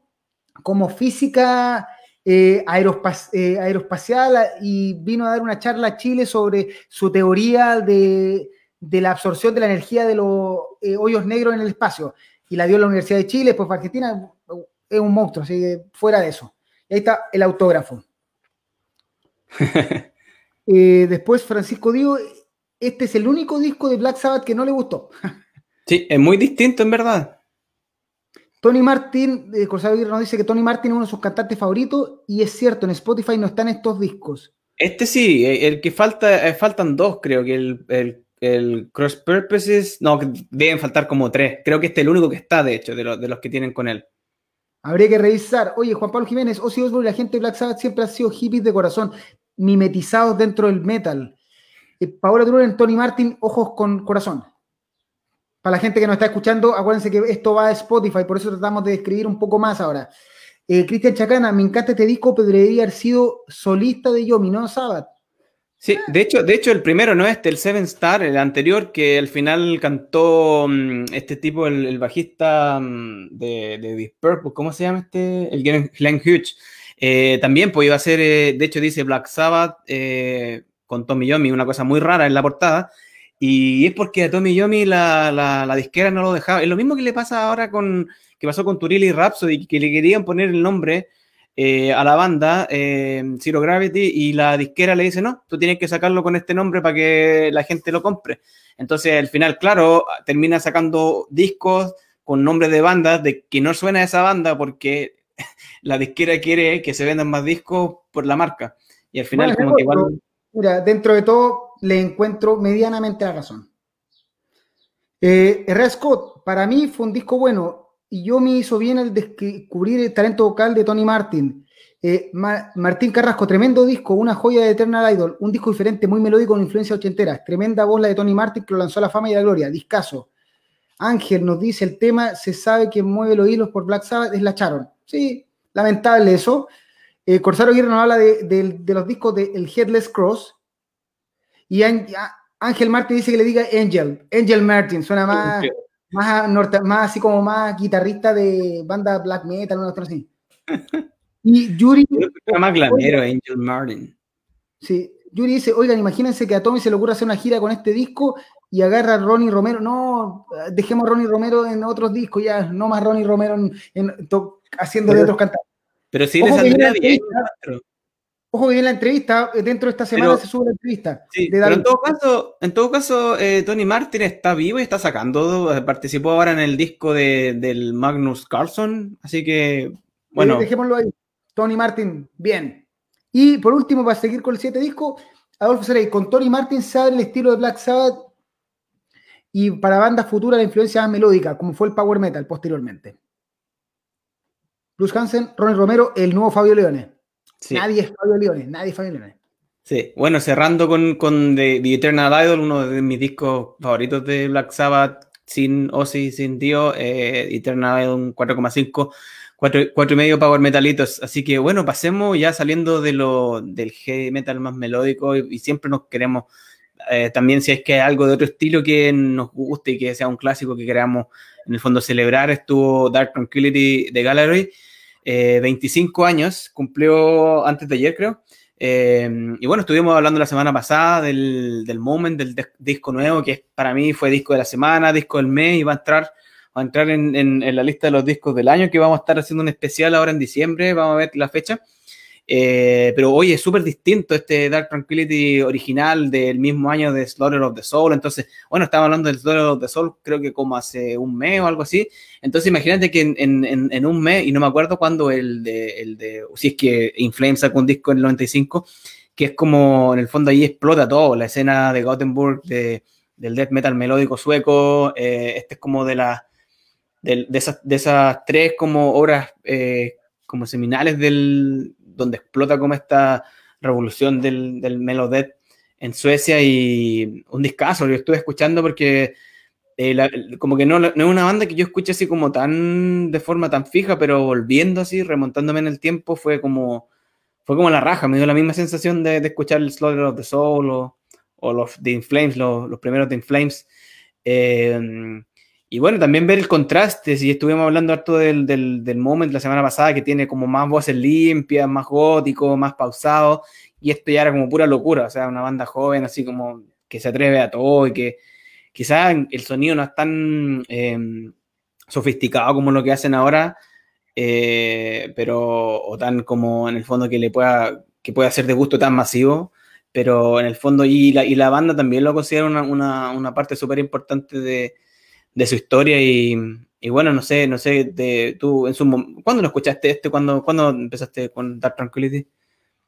como física eh, eh, aeroespacial y vino a dar una charla a Chile sobre su teoría de, la absorción de la energía de los hoyos negros en el espacio. Y la dio en la Universidad de Chile, después Argentina, es un monstruo, así que fuera de eso. Y ahí está el autógrafo. después Francisco Diego, este es el único disco de Black Sabbath que no le gustó. Sí, es muy distinto en verdad. Tony Martin, eh, nos dice que Tony Martin es uno de sus cantantes favoritos y es cierto, en Spotify no están estos discos. Este sí, eh, el que falta, eh, faltan dos, creo que el, Cross Purposes, no, deben faltar como tres. Creo que este es el único que está, de hecho, de, de los que tienen con él. Habría que revisar. Oye, Juan Pablo Jiménez, Ozzy Osbourne y la gente de Black Sabbath siempre ha sido hippies de corazón, mimetizados dentro del metal. Eh, Paola Turunen, Tony Martin, ojos con corazón. Para la gente que nos está escuchando, acuérdense que esto va a Spotify, por eso tratamos de describir un poco más ahora. Eh, Cristian Chacana, me encanta este disco, pero debería haber sido solista de Yomi, no Sabbath. Sí, de hecho, de hecho el primero no este, el Seven Star, el anterior, que al final cantó mm, este tipo, el, bajista mm, de, de Deep Purple, ¿cómo se llama este? El Glenn, Hughes. Eh, también pues iba a ser, eh, de hecho dice Black Sabbath eh, con Tommy Yomi, una cosa muy rara en la portada, y es porque a Tommy Yomi la, la, disquera no lo dejaba. Es lo mismo que le pasa ahora con, que pasó con Turili Rhapsody, que le querían poner el nombre a la banda, Zero Gravity, y la disquera le dice, no, tú tienes que sacarlo con este nombre para que la gente lo compre. Entonces, al final, claro, termina sacando discos con nombres de bandas de que no suena esa banda porque la disquera quiere que se vendan más discos por la marca. Y al final, como que igual... Mira, dentro de todo, le encuentro medianamente la razón. Eh, Scott, para mí fue un disco bueno y yo me hizo bien el descubrir el talento vocal de Tony Martin. Eh, Martín Carrasco, tremendo disco, una joya de Eternal Idol, un disco diferente, muy melódico con influencia ochentera. Tremenda voz la de Tony Martin que lo lanzó a la fama y a la gloria. Discaso. Ángel nos dice el tema, se sabe que mueve los hilos por Black Sabbath, es la Charon. Sí, lamentable eso. Eh, Corsaro Aguirre nos habla de, los discos de El Headless Cross. Y Ángel Martin dice que le diga Angel. Angel Martin, suena más más, norte, más así como más guitarrista de banda black metal, una así. Y Yuri. más glamero, Angel Martin. Sí, Yuri dice: Oigan, imagínense que a Tommy se le ocurre hacer una gira con este disco y agarra a Ronnie Romero. No, dejemos a Ronnie Romero en otros discos, ya, no más Ronnie Romero en, haciendo de otros cantantes. Pero sí le saldría bien. Ojo que en la entrevista, eh, dentro de esta semana se sube la entrevista. Sí, pero en todo caso, en todo caso eh, Tony Martin está vivo y está sacando, eh, participó ahora en el disco de, del Magnus Carlson, así que, bueno. dejémoslo ahí. Tony Martin, bien. Y por último, para seguir con el siete disco, Adolfo Serey, con Tony Martin se abre el estilo de Black Sabbath y para bandas futuras la influencia más melódica, como fue el Power Metal posteriormente. Bruce Hansen, Ronnie Romero, el nuevo Fabio Leone. Nadie es Fabio Leone, nadie es Fabio Leone. Sí, bueno, cerrando con, con The, Eternal Idol, uno de mis discos favoritos de Black Sabbath, sin Ozzy, sin Dio, eh, Eternal Idol un 4,5, 4,5 Power Metalitos. Así que bueno, pasemos ya saliendo de lo, del heavy metal más melódico y, siempre nos queremos, eh, también si es que hay algo de otro estilo que nos guste y que sea un clásico que queramos en el fondo celebrar, estuvo Dark Tranquility de Gallery 25 eh, años, cumplió antes de ayer, creo. Eh, y bueno, estuvimos hablando la semana pasada del, del Moment, del disco nuevo, que para mí fue disco de la semana, disco del mes, y va a entrar, va a entrar en, en, la lista de los discos del año, que vamos a estar haciendo un especial ahora en diciembre, vamos a ver la fecha. Eh, pero hoy es súper distinto este Dark Tranquility original del mismo año de Slaughter of the Soul. Entonces, bueno, estaba hablando del Slaughter of the Soul creo que como hace un mes o algo así. Entonces, imagínate que en, en, en un mes, y no me acuerdo cuándo el de, el de, si es que Inflames sacó un disco en el 95, que es como en el fondo ahí explota todo, la escena de Gothenburg, de, del death metal melódico sueco. Eh, este es como de, la, de, de, esas, de esas tres como obras eh, como seminales del donde explota como esta revolución del, del Melodet en Suecia y un discazo, yo estuve escuchando porque eh, como que no, no, es una banda que yo escuche así como tan de forma tan fija, pero volviendo así, remontándome en el tiempo, fue como, fue como la raja, me dio la misma sensación de, de escuchar el Slaughter of the Soul o, los The Inflames, los, los primeros The Inflames. Eh, y bueno, también ver el contraste, si estuvimos hablando harto del, del, del Moment la semana pasada, que tiene como más voces limpias, más gótico, más pausado, y esto ya era como pura locura, o sea, una banda joven así como que se atreve a todo y que quizás el sonido no es tan em, sofisticado como lo que hacen ahora, eh, pero, o tan como en el fondo que le pueda, que pueda ser de gusto tan masivo, pero en el fondo, y la, y la banda también lo considera una, una, una parte súper importante de de su historia y, y, bueno, no sé, no sé, de, tú en su ¿cuándo lo escuchaste este? ¿Cuándo, ¿Cuándo empezaste con Dark Tranquility?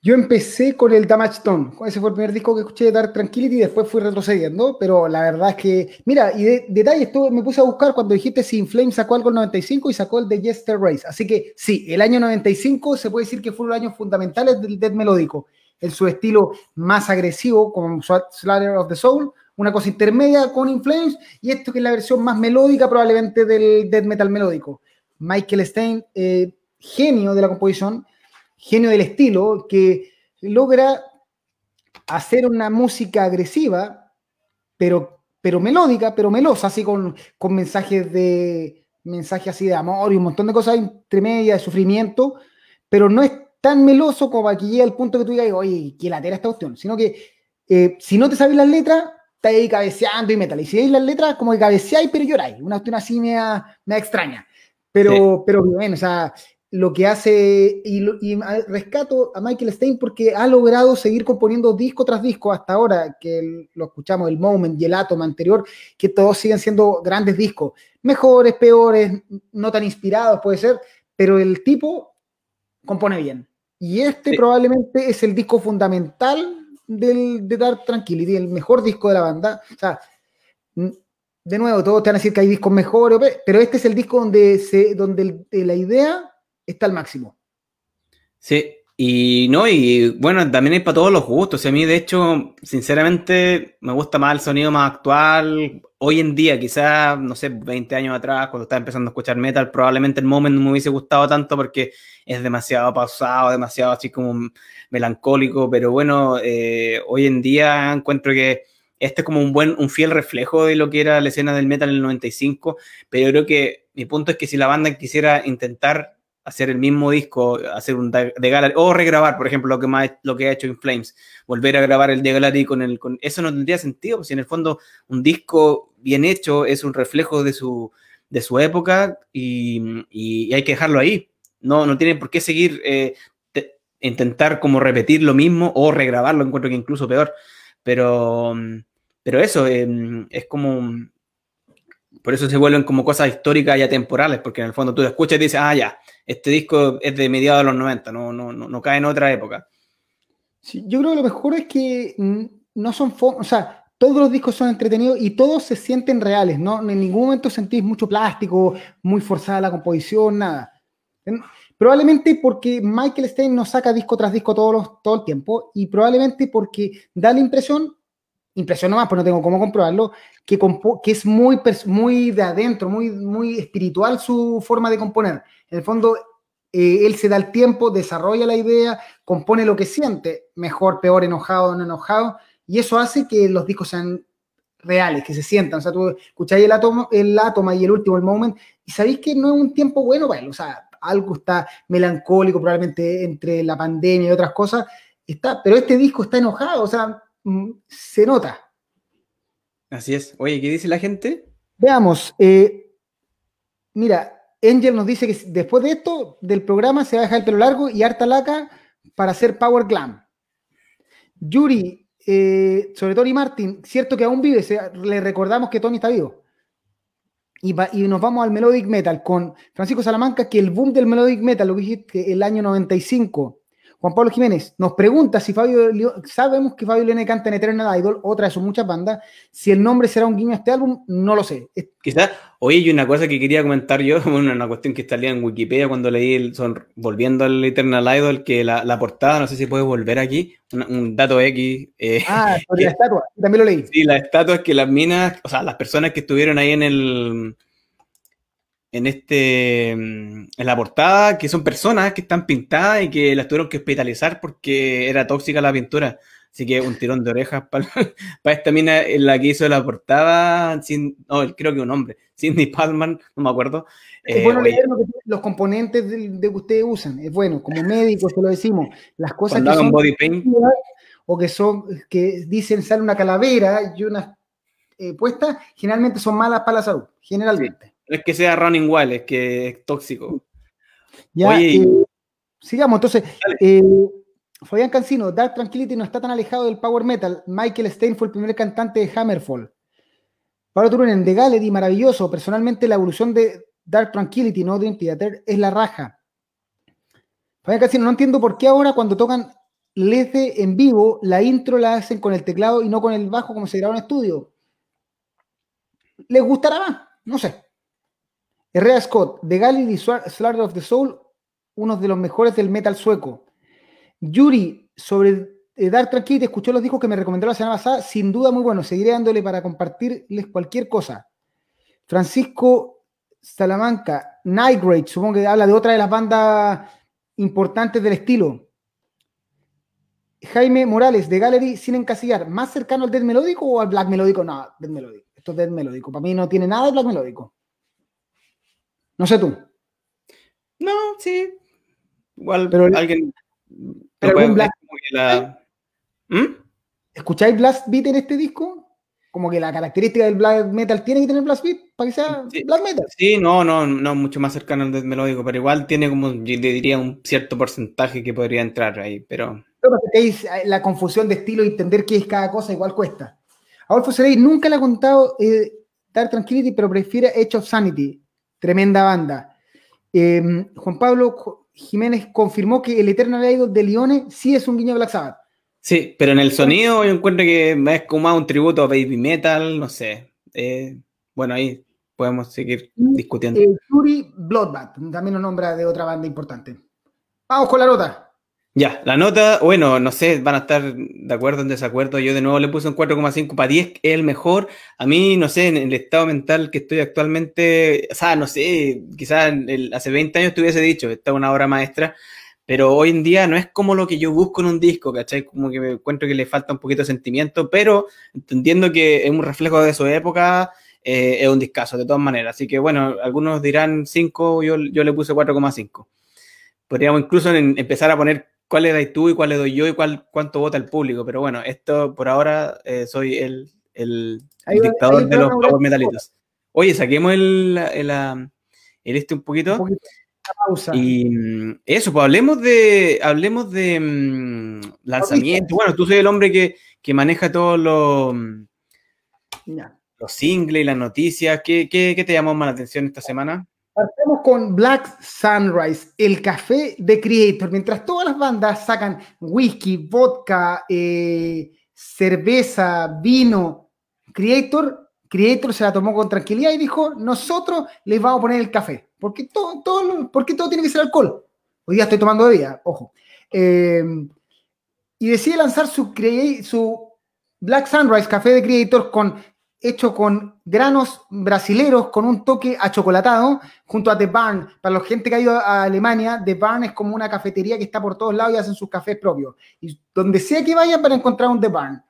Yo empecé con el Damage Tone, ese fue el primer disco que escuché de Dark Tranquility y después fui retrocediendo, pero la verdad es que, mira, y de, detalles, me puse a buscar cuando dijiste si Inflame sacó algo el 95 y sacó el de Jester Race, así que sí, el año 95 se puede decir que fue los años fundamentales del death melódico. en su estilo más agresivo, como Slayer of the Soul, una cosa intermedia con Inflames, y esto que es la versión más melódica probablemente del death metal melódico. Michael Stein, eh, genio de la composición, genio del estilo, que logra hacer una música agresiva, pero, pero melódica, pero melosa, así con, con mensajes de mensajes así de amor y un montón de cosas intermedias, de sufrimiento, pero no es tan meloso como aquí llega el punto que tú digas, oye, qué latera esta cuestión, sino que eh, si no te sabes las letras, estás ahí cabeceando y metal. Y si veis las letras, como que cabeceáis, pero lloráis. Una cuestión así me, me extraña. Pero, pero bien, o sea, lo que hace, y, rescato a Michael Stein porque ha logrado seguir componiendo disco tras disco hasta ahora, que lo escuchamos, el Moment y el Atom anterior, que todos siguen siendo grandes discos, mejores, peores, no tan inspirados puede ser, pero el tipo compone bien. Y este probablemente es el disco fundamental del, de Dark Tranquility, el mejor disco de la banda. O sea, de nuevo, todos te van a decir que hay discos mejores, pero este es el disco donde, se, donde la idea está al máximo. Sí, y no, y bueno, también hay para todos los gustos. a mí, de hecho, sinceramente, me gusta más el sonido más actual. Hoy en día, quizás, no sé, 20 años atrás, cuando estaba empezando a escuchar metal, probablemente el moment no me hubiese gustado tanto porque es demasiado pausado, demasiado así como melancólico. Pero bueno, eh, hoy en día encuentro que este es como un buen, un fiel reflejo de lo que era la escena del metal en el 95. Pero creo que mi punto es que si la banda quisiera intentar hacer el mismo disco, hacer un de Gallery, o regrabar, por ejemplo, lo que, más, lo que ha hecho en Flames, volver a grabar el de Gallery con el... Con, eso no tendría sentido, pues si en el fondo un disco bien hecho es un reflejo de su, de su época y, hay que dejarlo ahí. No, no tiene por qué seguir, eh, intentar como repetir lo mismo o regrabarlo, encuentro que incluso peor. Pero, pero eso, em, es como... Por eso se vuelven como cosas históricas y atemporales, porque en el fondo tú escuchas y dices, ah, ya, este disco es de mediados de los 90, no, no, no, no cae en otra época. Yo creo que lo mejor es que no son, o sea, todos los discos son entretenidos y todos se sienten reales, ¿no? En ningún momento sentís mucho plástico, muy forzada la composición, nada. Probablemente porque Michael Stein no saca disco tras disco todo, todo el tiempo y probablemente porque da la impresión, impresión nomás, pues no tengo cómo comprobarlo, que, que es muy, muy de adentro, muy, muy espiritual su forma de componer. En el fondo, eh, él se da el tiempo, desarrolla la idea, compone lo que siente, mejor, peor, enojado, no enojado, y eso hace que los discos sean reales, que se sientan. O sea, tú escucháis el átomo, el átomo y el último, el moment, y sabéis que no es un tiempo bueno para él. O sea, algo está melancólico, probablemente entre la pandemia y otras cosas, está, pero este disco está enojado, o sea, mm, se nota. Así es. Oye, ¿qué dice la gente? Veamos. Eh, mira, Angel nos dice que después de esto, del programa, se va a dejar el pelo largo y harta laca para hacer Power Glam. Yuri, eh, sobre Tony Martin, cierto que aún vive, le recordamos que Tony está vivo. Y, y, nos vamos al Melodic Metal con Francisco Salamanca, que el boom del Melodic Metal, lo que dijiste, el año 95, Juan Pablo Jiménez nos pregunta si Fabio, sabemos que Fabio Leone canta en Eternal Idol, otra de sus muchas bandas. Si el nombre será un guiño a este álbum, no lo sé. Quizás, oye, y una cosa que quería comentar yo, una cuestión que salía en Wikipedia cuando leí, el, son, volviendo al Eternal Idol, que la, portada, no sé si puedes volver aquí, un, dato X. Eh, ah, sobre la estatua, también lo leí. Sí, la estatua es que las minas, o sea, las personas que estuvieron ahí en el en este en la portada que son personas que están pintadas y que las tuvieron que hospitalizar porque era tóxica la pintura. Así que un tirón de orejas para, esta mina en la que hizo la portada, sin, no, creo que un hombre, Cindy Palman, no me acuerdo. Es bueno eh, leer los componentes de, que ustedes usan, es bueno, como médicos te lo decimos, las cosas que son body paint. o que son, que dicen sale una calavera y una eh, puesta, generalmente son malas para la salud, generalmente es que sea running wild, es que es tóxico. Ya, eh, sigamos, entonces, eh, Fabián Cancino, Dark Tranquility no está tan alejado del power metal. Michael Stein fue el primer cantante de Hammerfall. Pablo Turunen, de Gallery, maravilloso. Personalmente, la evolución de Dark Tranquility, no Dream Theater, es la raja. Fabián Cancino, no entiendo por qué ahora cuando tocan Lece en vivo, la intro la hacen con el teclado y no con el bajo como se graba en estudio. ¿Les gustará más? No sé. Herrera Scott, The Galilee of the Soul, uno de los mejores del metal sueco. Yuri, sobre eh, Dar Tranquility escuchó los discos que me recomendó la semana pasada, sin duda muy bueno. Seguiré dándole para compartirles cualquier cosa. Francisco Salamanca, Night Rage, supongo que habla de otra de las bandas importantes del estilo. Jaime Morales, de Gallery, sin encasillar, ¿más cercano al death melódico o al black melódico? No, death melódico. Esto es death melódico. Para mí no tiene nada de black melódico. No sé tú. No, sí. Igual pero alguien. Pero black... ¿Mm? ¿Escucháis blast beat en este disco? Como que la característica del black metal tiene que tener blast beat para que sea black metal. Sí, no, no, no, mucho más cercano al death melódico, pero igual tiene como, yo diría, un cierto porcentaje que podría entrar ahí, pero. La confusión de estilo y entender qué es cada cosa igual cuesta. Adolfo Serey nunca le ha contado eh, Dar Tranquility, pero prefiere Edge of Sanity. Tremenda banda. Em, Juan Pablo Jiménez confirmó que el Eternal Idol de Lione sí es un guiño de Black Sabbath. Sí, pero en el sonido yo encuentro que es como un tributo a Baby Metal, no sé. Eh, bueno, ahí podemos seguir discutiendo. Eh, Bloodbath, también lo nombra de otra banda importante. Vamos con la nota. Ya, la nota, bueno, no sé, van a estar de acuerdo o en desacuerdo. Yo de nuevo le puse un 4,5 para 10, es el mejor. A mí, no sé, en el estado mental que estoy actualmente, o sea, no sé, quizás hace 20 años te hubiese dicho, esta es una obra maestra, pero hoy en día no es como lo que yo busco en un disco, ¿cachai? Como que me encuentro que le falta un poquito de sentimiento, pero entendiendo que es un reflejo de su época, eh, es un discazo, de todas maneras. Así que bueno, algunos dirán 5, yo, yo le puse 4,5. Podríamos incluso empezar a poner cuál le dais tú y cuál le doy yo y cuál, cuánto vota el público. Pero bueno, esto por ahora eh, soy el, el, dictador de los power metalitos. Oye, saquemos el, el, el, este un poquito. Y mm, eso, pues hablemos de, hablemos de mm, lanzamiento. Bueno, tú soy el hombre que, que maneja todos los, los singles y las noticias. ¿Qué, qué, qué te llamó más la atención esta semana? Partemos con Black Sunrise, el café de Creator. Mientras todas las bandas sacan whisky, vodka, eh, cerveza, vino, Creator, Creator se la tomó con tranquilidad y dijo, nosotros les vamos a poner el café. Porque todo, todo, porque todo tiene que ser alcohol. Hoy día estoy tomando bebida, ojo. Eh, y decide lanzar su, su Black Sunrise Café de Creator con hecho con granos brasileros con un toque achocolatado junto a The Barn. Para la gente que ha ido a Alemania, The Barn es como una cafetería que está por todos lados y hacen sus cafés propios. Y donde sea que vayan para encontrar un The Barn.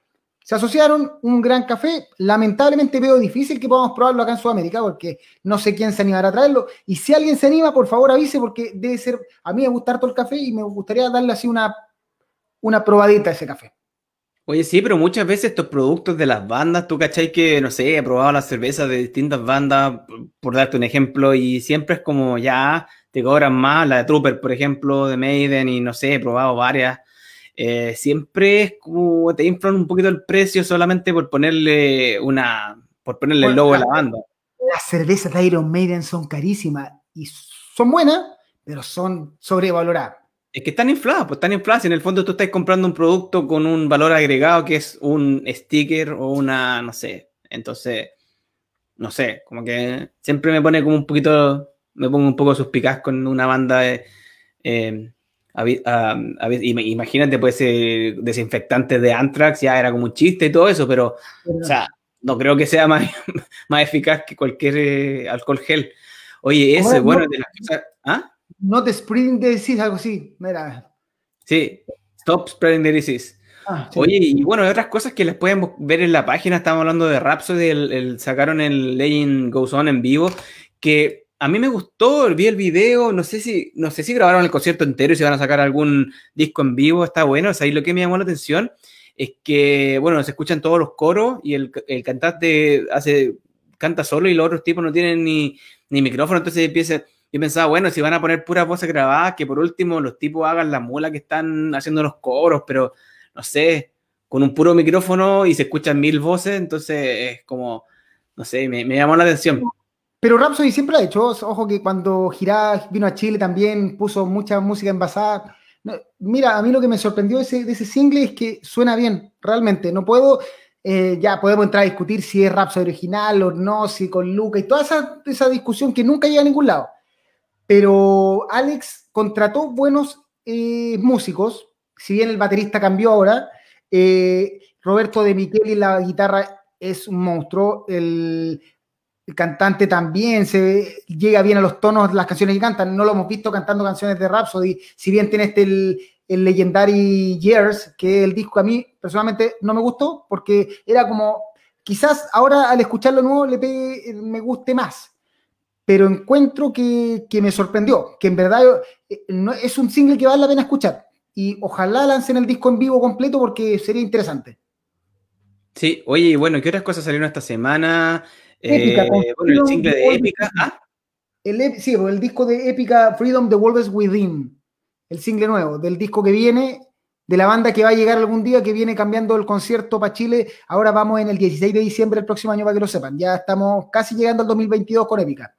Se asociaron un gran café. Lamentablemente veo difícil que podamos probarlo acá en Sudamérica porque no sé quién se animará a traerlo. Y si alguien se anima, por favor avise porque debe ser, a mí me gusta todo el café y me gustaría darle así una, una probadita a ese café. Oye, sí, pero muchas veces estos productos de las bandas, tú cachai que, no sé, he probado las cervezas de distintas bandas, por darte un ejemplo, y siempre es como ya te cobran más, la de Trooper, por ejemplo, de Maiden, y no sé, he probado varias. Eh, siempre es como te inflan un poquito el precio solamente por ponerle una, por ponerle el logo a la banda. Las cervezas de Iron Maiden son carísimas y son buenas, pero son sobrevaloradas. Es que están infladas, pues están infladas. En el fondo tú estás comprando un producto con un valor agregado que es un sticker o una, no sé. Entonces, no sé, como que siempre me pone como un poquito, me pongo un poco suspicaz con una banda de... Eh, imagínate, pues, ese desinfectante de Anthrax ya era como un chiste y todo eso, pero, o sea, no creo que sea más, más eficaz que cualquier eh, alcohol gel. Oye, ese, bueno, de las cosas. ¿Ah? Not spreading the disease, algo así. Mira. Sí, stop spreading the disease. Ah, Oye, y bueno, hay otras cosas que les pueden ver en la página. Estamos hablando de Rhapsody, el, sacaron el Legend Goes On en vivo, que a mí me gustó, vi el video, no sé si, no sé si grabaron el concierto entero y si van a sacar algún disco en vivo, está bueno. O sea, y lo que me llamó la atención es que, bueno, se escuchan todos los coros y el, el cantante hace, canta solo y los otros tipos no tienen ni, ni micrófono, entonces empieza yo pensaba, bueno, si van a poner puras voces grabadas, que por último los tipos hagan la mula que están haciendo los coros, pero no sé, con un puro micrófono y se escuchan mil voces, entonces es como, no sé, me, llamó la atención. Pero Rhapsody siempre ha hecho, ojo que cuando Girá vino a Chile también puso mucha música envasada. mira, a mí lo que me sorprendió de ese, de ese single es que suena bien, realmente. No puedo, eh, ya podemos entrar a discutir si es Rhapsody original o no, si con Luca y toda esa, esa discusión que nunca llega a ningún lado. Pero Alex contrató buenos eh, músicos, si bien el baterista cambió ahora, Eh, Roberto de Micheli, la guitarra es un monstruo. El, cantante también se llega bien a los tonos, las canciones que cantan. No lo hemos visto cantando canciones de Rhapsody, si bien tiene este el, el Legendary Years, que el disco a mí personalmente no me gustó, porque era como, quizás ahora al escucharlo nuevo le me guste más, pero encuentro que, que, me sorprendió, que en verdad eh, no, es un single que vale la pena escuchar. Y ojalá lancen el disco en vivo completo porque sería interesante. Sí, oye, bueno, ¿qué otras cosas salieron esta semana? Épica, eh, bueno, el single de Épica. ¿Ah? El, sí, el disco de Épica Freedom the World is Within. El single nuevo, del disco que viene, de la banda que va a llegar algún día, que viene cambiando el concierto para Chile. Ahora vamos en el 16 de diciembre del próximo año para que lo sepan. Ya estamos casi llegando al 2022 con Épica.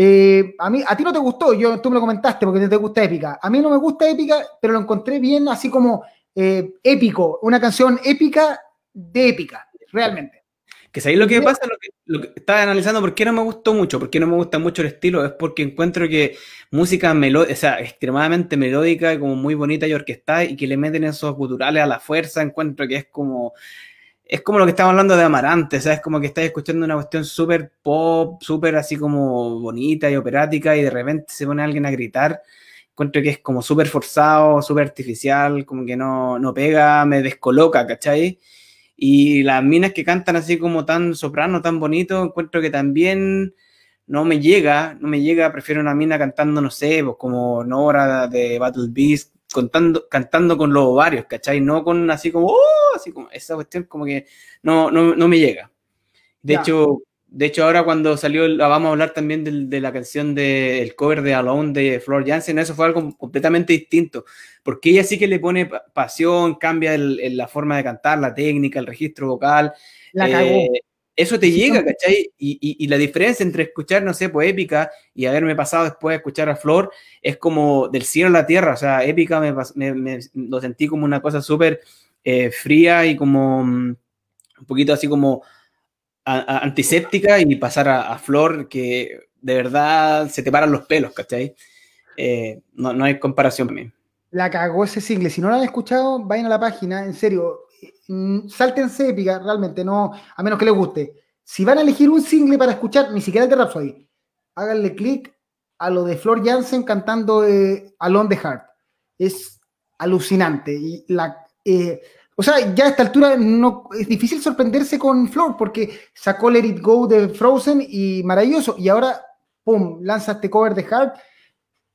Eh, a, mí, a ti no te gustó, yo, tú me lo comentaste porque te gusta Épica. A mí no me gusta Épica, pero lo encontré bien así como eh, épico, una canción épica de épica, realmente. Que sabéis lo que pasa, lo que, estaba analizando, por qué no me gustó mucho, por qué no me gusta mucho el estilo, es porque encuentro que música melódica, o sea, extremadamente melódica como muy bonita y orquestada y que le meten esos culturales a la fuerza, encuentro que es como, es como lo que estamos hablando de Amarante, o sea, es como que estás escuchando una cuestión súper pop, súper así como bonita y operática y de repente se pone alguien a gritar encuentro que es como súper forzado, súper artificial, como que no, no pega, me descoloca, ¿cachai? Y las minas que cantan así como tan soprano, tan bonito, encuentro que también no me llega, no me llega, prefiero una mina cantando, no sé, pues como Nora de Battle Beast, cantando, cantando con los ovarios, ¿cachai? No con así como, oh", así como, esa cuestión como que no, no, no me llega. De hecho, de hecho, ahora cuando salió, vamos a hablar también de, la canción del cover de Alone de Flor Jansen, eso fue algo completamente distinto, porque ella sí que le pone pasión, cambia la forma de cantar, la técnica, el registro vocal. La. Eh, eso te llega, ¿cachai? Y, la diferencia entre escuchar, no sé, pues épica y haberme pasado después a escuchar a Flor es como del cielo a la tierra, o sea, épica me, lo sentí como una cosa súper eh, fría y como mm, un poquito así como antiséptica y pasar a, flor que de verdad se te paran los pelos, ¿cachai? Eh, no, no, hay comparación. La cagó ese single. Si no lo han escuchado, vayan a la página, en serio. Mm, sáltense épica, realmente, no, a menos que les guste. Si van a elegir un single para escuchar, ni siquiera el de Rhapsody, háganle clic a lo de Flor Jansen cantando eh, Alone the Heart. Es alucinante. Y la, eh, o sea, ya a esta altura no, es difícil sorprenderse con Flor porque sacó Let It Go de Frozen y maravilloso. Y ahora, ¡pum!, lanza este cover de Heart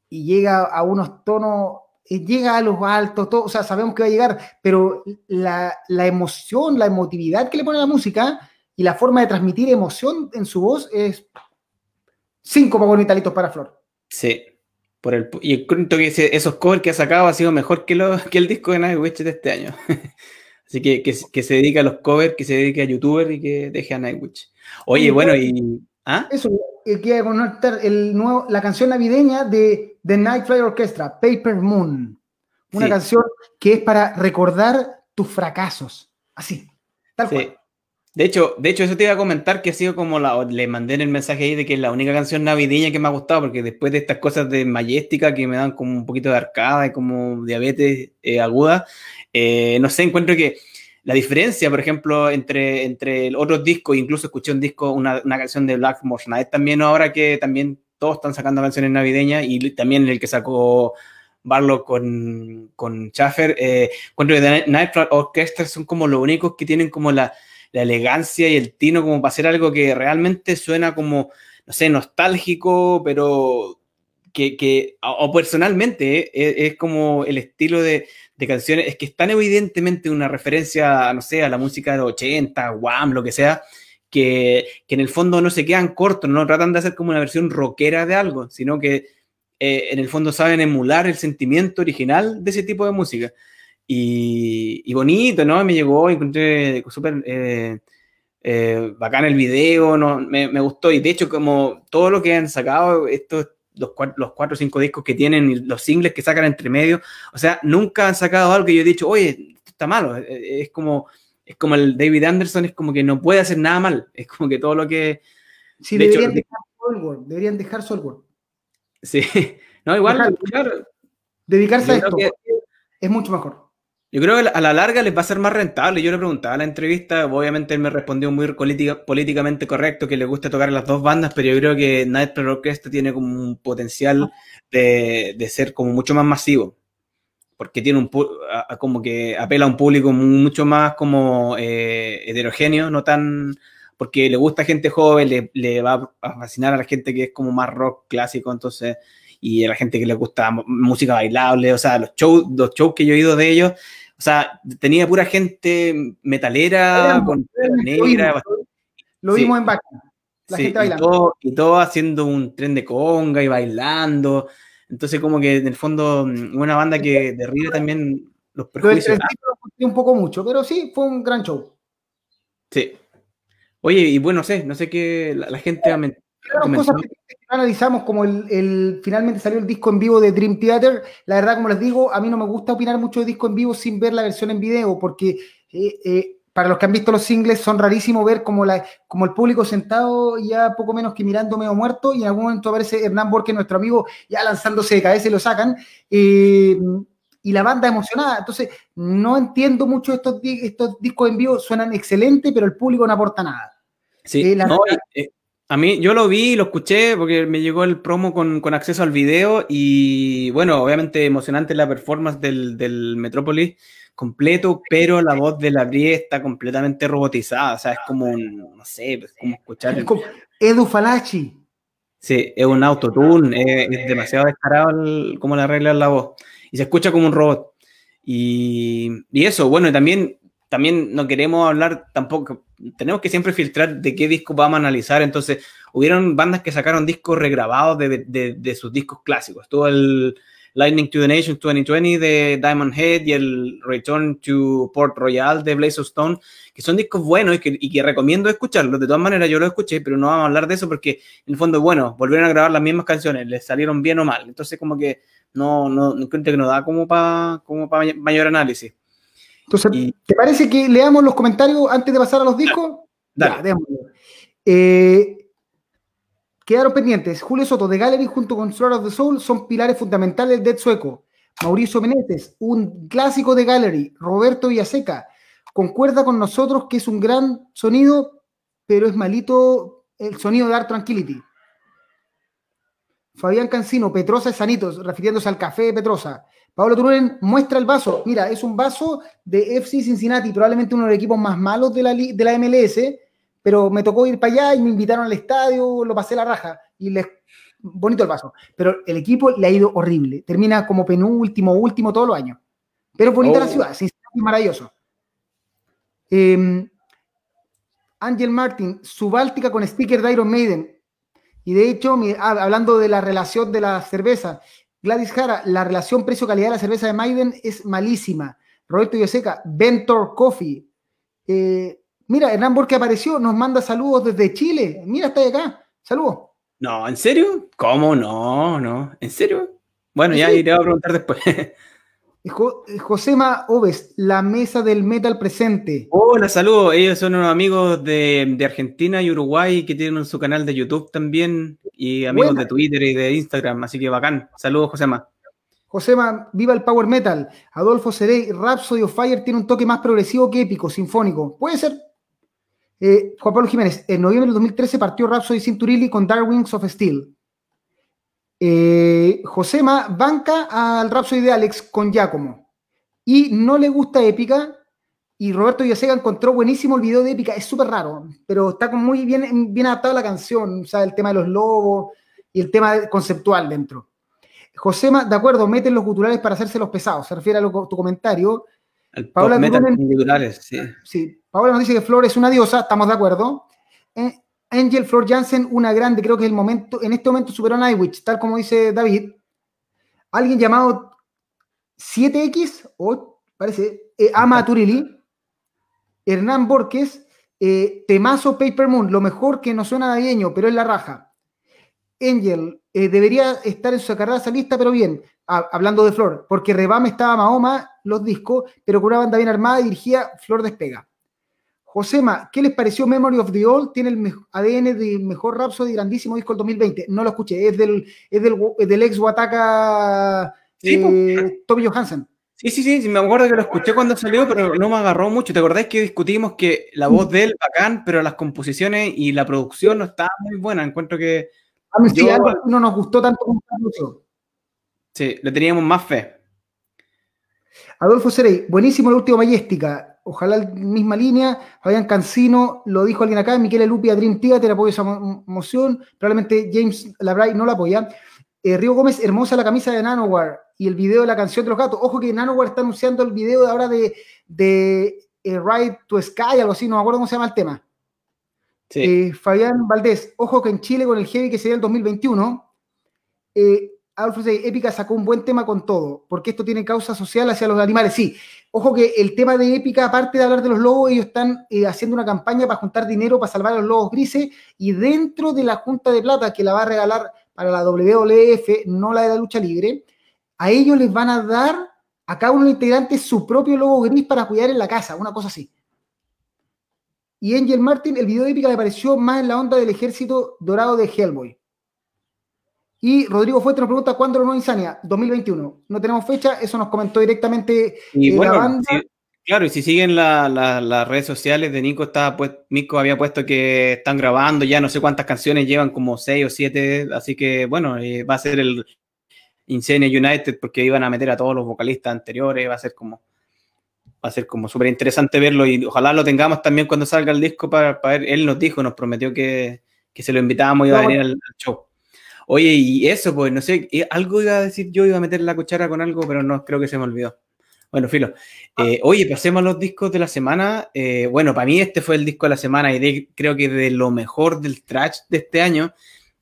y llega a unos tonos, llega a los altos, todo, o sea, sabemos que va a llegar, pero la, emoción, la emotividad que le pone a la música y la forma de transmitir emoción en su voz es cinco bonitalitos para Flor. Sí. Por el, y cuento que esos covers que ha sacado ha sido mejor que, lo, que el disco de Nightwish de este año. Así que, que, se dedica a los covers, que se dedique a youtuber y que deje a Nightwish. Oye, bueno, y. ¿ah? Eso, eh, conectar el nuevo, la canción navideña de The Night Flight Orchestra, Paper Moon. Una canción que es para recordar tus fracasos. Así, tal cual. De hecho, de hecho, eso te iba a comentar que ha sido como la. Le mandé en el mensaje ahí de que es la única canción navideña que me ha gustado, porque después de estas cosas de Majestica que me dan como un poquito de arcada y como diabetes eh, aguda, eh, no sé, encuentro que la diferencia, por ejemplo, entre, entre otros discos, incluso escuché un disco, una, una canción de Blackmore Night también, ahora que también todos están sacando canciones navideñas y también el que sacó Barlow con, con Schaffer, eh, encuentro que Night Orchestra son como los únicos que tienen como la la elegancia y el tino como para hacer algo que realmente suena como, no sé, nostálgico, pero que, o, personalmente, eh, es, como el estilo de, canciones, es que es tan evidentemente una referencia, no sé, a la música de los 80, Wham, lo que sea, que, en el fondo no se quedan cortos, no tratan de hacer como una versión rockera de algo, sino que eh, en el fondo saben emular el sentimiento original de ese tipo de música. Y, bonito, ¿no? Me llegó, encontré súper eh, eh, bacán el video, ¿no? Me, gustó. Y de hecho, como todo lo que han sacado, estos, los, los cuatro o cinco discos que tienen y los singles que sacan entre medio, o sea, nunca han sacado algo que yo he dicho, oye, esto está malo. Eh, es como, es como el David Anderson, es como que no puede hacer nada mal. Es como que todo lo que. Sí, deberían, dejar Soulwork, deberían dejar Soulwork. Sí, no, igual, Dedicarse a esto es mucho mejor. Yo creo que a la larga les va a ser más rentable. Yo le preguntaba en la entrevista, obviamente él me respondió muy políticamente correcto que le gusta tocar las dos bandas, pero yo creo que Nightmare Orchestra tiene como un potencial de, de ser como mucho más masivo porque tiene un como que apela a un público mucho más como eh, heterogéneo, no tan porque le gusta a gente joven, le, va a fascinar a la gente que es como más rock clásico, entonces, y a la gente que le gusta música bailable, o sea, los shows, los shows que yo he oído de ellos, sea, tenía pura gente metalera, con negra. Lo vimos, en Baca. La gente bailando. y todo haciendo un tren de conga y bailando. Entonces, como que en el fondo, mm, una banda que derribe también los prejuicios. Lo un poco mucho, pero sí, fue un gran show. Sí. Oye, y bueno, no sé, no sé qué la, gente ha cosas que analizamos como el, finalmente salió el disco en vivo de Dream Theater. La verdad, como les digo, a mí no me gusta opinar mucho de disco en vivo sin ver la versión en video, porque eh, eh, para los que han visto los singles, son rarísimo ver como, la, como el público sentado ya poco menos que mirando medio muerto y en algún momento aparece Hernán Borges, nuestro amigo, ya lanzándose de cabeza y lo sacan. Eh, y la banda emocionada. Entonces, no entiendo mucho estos, estos discos en vivo, suenan excelentes, pero el público no aporta nada. Sí, eh, eh, a mí yo lo vi, lo escuché porque me llegó el promo con, con acceso al video y bueno, obviamente emocionante la performance del, del Metrópolis completo, pero la voz de la Brie está completamente robotizada, o sea, es como un, no sé, es como escuchar... Es como Edu Falachi. Sí, es un autotune, es, demasiado descarado como le arreglan la voz, y se escucha como un robot. Y, y eso, bueno, y también, también no queremos hablar tampoco, tenemos que siempre filtrar de qué disco vamos a analizar, entonces hubieron bandas que sacaron discos regrabados de, de, de sus discos clásicos, todo el Lightning to the Nation 2020 de Diamond Head y el Return to Port Royal de Blaze of Stone, que son discos buenos y que, y que recomiendo escucharlos. De todas maneras, yo los escuché, pero no vamos a hablar de eso porque en el fondo, bueno, volvieron a grabar las mismas canciones, les salieron bien o mal. Entonces, como que no, no, no creo que nos da como para como mayor análisis. Entonces, ¿te parece que leamos los comentarios antes de pasar a los discos? Dale. Ya, eh, Quedaron pendientes. Julio Soto de Gallery junto con Sword of the Soul son pilares fundamentales del Dead Sueco. Mauricio Meneses, un clásico de Gallery. Roberto Villaseca, concuerda con nosotros que es un gran sonido, pero es malito el sonido de Art Tranquility. Fabián Cancino, Petrosa es Sanitos, refiriéndose al café de Petrosa. Pablo Turunen muestra el vaso. Mira, es un vaso de FC Cincinnati, probablemente uno de los equipos más malos de la, de la MLS, pero me tocó ir para allá y me invitaron al estadio, lo pasé la raja y les bonito el paso. Pero el equipo le ha ido horrible. Termina como penúltimo, último todos los años. Pero es bonita la oh. ciudad, es maravilloso. Eh, Angel Martin, Subáltica con sticker de Iron Maiden. Y de hecho, ah, hablando de la relación de la cerveza, Gladys Jara, la relación precio-calidad de la cerveza de Maiden es malísima. Roberto Yoseca, Ventor Coffee. Eh, Mira, Hernán Borges apareció, nos manda saludos desde Chile. Mira, está de acá. Saludos. No, ¿en serio? ¿Cómo? No, no. ¿En serio? Bueno, ya iré a preguntar después. Josema Oves, la mesa del metal presente. Hola, saludos. Ellos son unos amigos de, Argentina y Uruguay que tienen su canal de YouTube también y amigos de Twitter y de Instagram, así que bacán. Saludos, Josema. Josema, viva el power metal. Adolfo Cerey, Rhapsody of Fire tiene un toque más progresivo que épico, sinfónico. Puede ser. Eh, Juan Pablo Jiménez, en noviembre del 2013 partió Rhapsody Cinturilli con Dark Wings of Steel. Eh, Josema banca al Rhapsody de Alex con Giacomo. Y no le gusta Épica. Y Roberto Villasega encontró buenísimo el video de Épica. Es súper raro, pero está muy bien, bien adaptada la canción. O sea, el tema de los lobos y el tema conceptual dentro. Josema, de acuerdo, meten los guturales para hacerse los pesados. Se refiere a tu comentario. Paola sí. sí. Paola nos dice que Flor es una diosa, estamos de acuerdo. Eh, Angel Flor Jansen, una grande, creo que es el momento, en este momento superó a Nightwitch, tal como dice David. Alguien llamado 7X, o parece, eh, Ama Turili, Hernán Borges, eh, Temazo Paper Moon, lo mejor que no suena navideño, pero es la raja. Angel debería estar en su carrera lista, pero bien, hablando de Flor, porque Rebame estaba Mahoma, los discos, pero con una banda bien armada y dirigía Flor Despega. Josema, ¿qué les pareció Memory of the Old? Tiene el ADN de mejor Rhapsody, grandísimo disco del 2020. No lo escuché, es del, es del, ex Wataka sí, eh, Tommy Johansen. Sí, sí, sí, me acuerdo que lo escuché cuando salió, pero no me agarró mucho. ¿Te acordás que discutimos que la voz de él bacán, pero las composiciones y la producción no estaba muy buena? Encuentro que. A mí sí, no nos gustó tanto como Sí, le teníamos más fe. Adolfo Serey, buenísimo el último Mayéstica. Ojalá la misma línea. Fabián Cancino, lo dijo alguien acá. Miquel Lupia, Dream Theater, apoyo esa moción. Probablemente James Labray no la apoya. Eh, Río Gómez, hermosa la camisa de Nanowar y el video de la canción de los gatos. Ojo que Nanowar está anunciando el video de ahora de, de eh, Ride to Sky, algo así, no me acuerdo cómo se llama el tema. Eh, Fabián Valdés, ojo que en Chile con el Heavy que sería el 2021, eh, Adolfo Épica sacó un buen tema con todo, porque esto tiene causa social hacia los animales. Sí, ojo que el tema de Épica, aparte de hablar de los lobos, ellos están haciendo una campaña para juntar dinero para salvar a los lobos grises y dentro de la Junta de Plata que la va a regalar para la WWF, no la de la lucha libre, a ellos les van a dar a cada uno de los integrantes su propio logo gris para cuidar en la casa, una cosa así. Y Angel Martin, el video de épica le pareció más en la onda del ejército dorado de Hellboy. Y Rodrigo Fuente nos pregunta cuándo lo no Insania, 2021. No tenemos fecha, eso nos comentó directamente y eh, la banda. Claro, y si siguen las redes sociales de Nico, está, pues, Nico había puesto que están grabando ya no sé cuántas canciones, llevan como seis o siete, así que bueno, eh, va a ser el Insane United porque iban a meter a todos los vocalistas anteriores, va a ser como va a ser como súper interesante verlo y ojalá lo tengamos también cuando salga el disco para, ver, él nos dijo, nos prometió que, se lo invitábamos y iba a venir al, show. Oye, y eso, pues no sé, eh, algo iba a decir yo, iba a meter la cuchara con algo, pero no, creo que se me olvidó. Bueno, filo. Eh, oye, pasemos a los discos de la semana. Eh, bueno, para mí este fue el disco de la semana y creo que de lo mejor del trash de este año.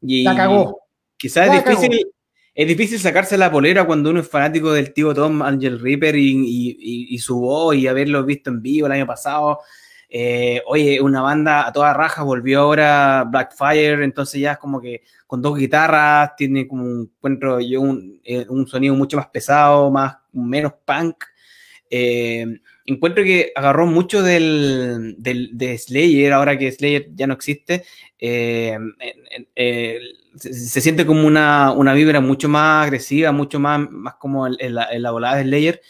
Y, la cagó. Quizás es difícil, es difícil sacarse la polera cuando uno es fanático del tío Tom Angel Reaper y, su voz y haberlo visto en vivo el año pasado. Eh, oye, una banda a toda raja volvió ahora Blackfire, entonces ya es como que con dos guitarras tiene como un encuentro un, un sonido mucho más pesado, más menos punk. Eh, encuentro que agarró mucho del, de Slayer, ahora que Slayer ya no existe. Eh, eh, se, siente como una, una, vibra mucho más agresiva, mucho más, más como en, la, volada de Slayer.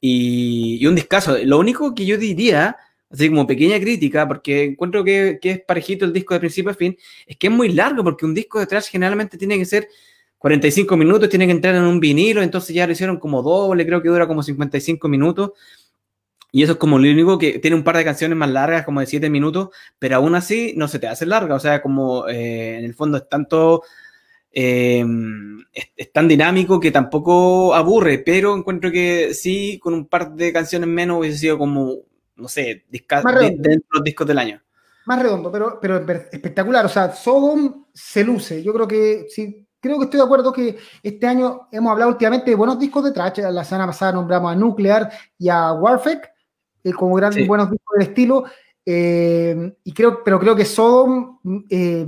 Y, un discazo. Lo único que yo diría, así como pequeña crítica, porque encuentro que, es parejito el disco de principio a fin, es que es muy largo, porque un disco de trash generalmente tiene que ser 45 minutos, tiene que entrar en un vinilo, entonces ya lo hicieron como doble, creo que dura como 55 minutos. Y eso es como lo único que tiene un par de canciones más largas, como de 7 minutos, pero aún así no se te hace larga. O sea, como eh, en el fondo es tanto. Eh, es, tan dinámico que tampoco aburre, pero encuentro que sí, con un par de canciones menos hubiese sido como, no sé, dentro de los discos del año. Más redondo, pero, pero espectacular. O sea, Sodom se luce. Yo creo que sí, creo que estoy de acuerdo que este año hemos hablado últimamente de buenos discos de trash. La semana pasada nombramos a Nuclear y a Warfek eh, como grandes buenos discos del estilo. Eh, y creo, pero creo que Sodom eh,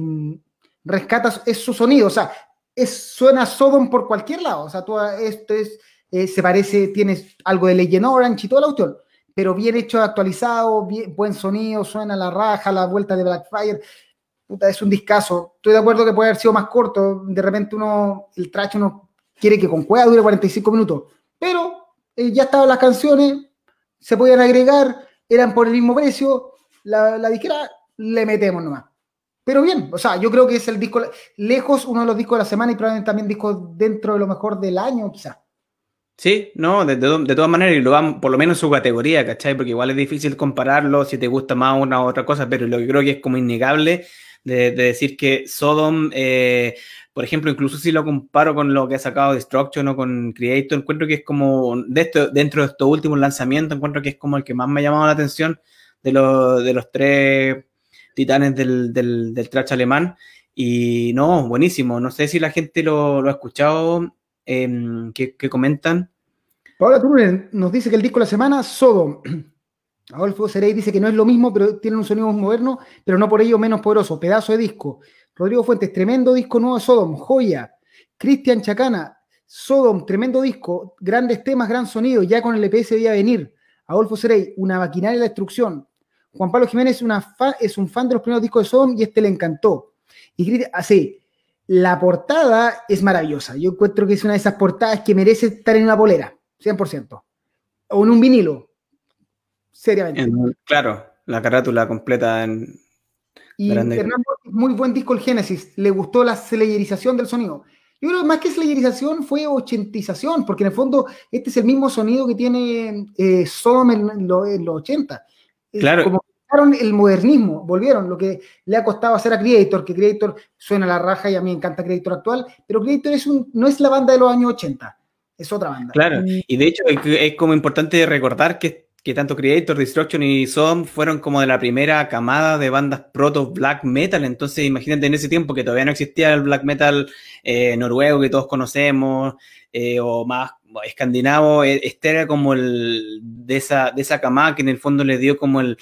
rescata es su sonido. O sea, es, suena Sodom por cualquier lado. O sea, tú, esto es, se parece, tienes algo de Legend Orange y toda la cuestión. Pero bien hecho, actualizado, buen sonido, suena la raja, la vuelta de Blackfire es un discazo. Estoy de acuerdo que puede haber sido más corto. De repente uno, el trash uno quiere que con cueva dure 45 minutos. Pero eh, ya estaban las canciones, se podían agregar, eran por el mismo precio. La, la disquera le metemos nomás. Pero bien, o sea, yo creo que es el disco lejos uno de los discos de la semana y probablemente también disco dentro de lo mejor del año, quizás. Sí, no, de, de, todas maneras, y lo van por lo menos en su categoría, ¿cachai? Porque igual es difícil compararlo si te gusta más una u otra cosa, pero lo que creo que es como innegable de, decir que Sodom, eh, por ejemplo, incluso si lo comparo con lo que ha sacado Destruction o con Creator, encuentro que es como, de esto, dentro de estos últimos lanzamientos, encuentro que es como el que más me ha llamado la atención de, de los tres titanes del, del, trash alemán. Y no, buenísimo. No sé si la gente lo, ha escuchado, eh, ¿qué, comentan. Paola Turunen nos dice que el disco de la semana, Sodom, Adolfo Serey dice que no es lo mismo, pero tiene un sonido moderno, pero no por ello menos poderoso. Pedazo de disco. Rodrigo Fuentes, tremendo disco nuevo de Sodom, joya. Cristian Chacana, Sodom, tremendo disco, grandes temas, gran sonido, ya con el EPS debía venir. Adolfo Serey, una maquinaria de destrucción. Juan Pablo Jiménez es un fan de los primeros discos de Sodom y este le encantó. Y así, la portada es maravillosa. Yo encuentro que es una de esas portadas que merece estar en una polera, 100%. o en un vinilo. Seriamente. claro, la carátula completa en. Y Fernando, muy buen disco el Génesis. Le gustó la slayerización del sonido. Yo creo que más que slayerización fue ochentización, porque en el fondo este es el mismo sonido que tiene eh, en, los 80. Claro. Como el modernismo, volvieron, lo que le ha costado hacer a Creator, que Creator suena a la raja y a mí me encanta Creator actual, pero Creator es un, no es la banda de los años 80, es otra banda. Claro, y de hecho es como importante recordar que que tanto Creator, Destruction y Som fueron como de la primera camada de bandas proto black metal. Entonces, imagínate en ese tiempo que todavía no existía el black metal eh, noruego que todos conocemos, eh, o más escandinavo. E, este era como el de esa, de esa camada que en el fondo le dio como el,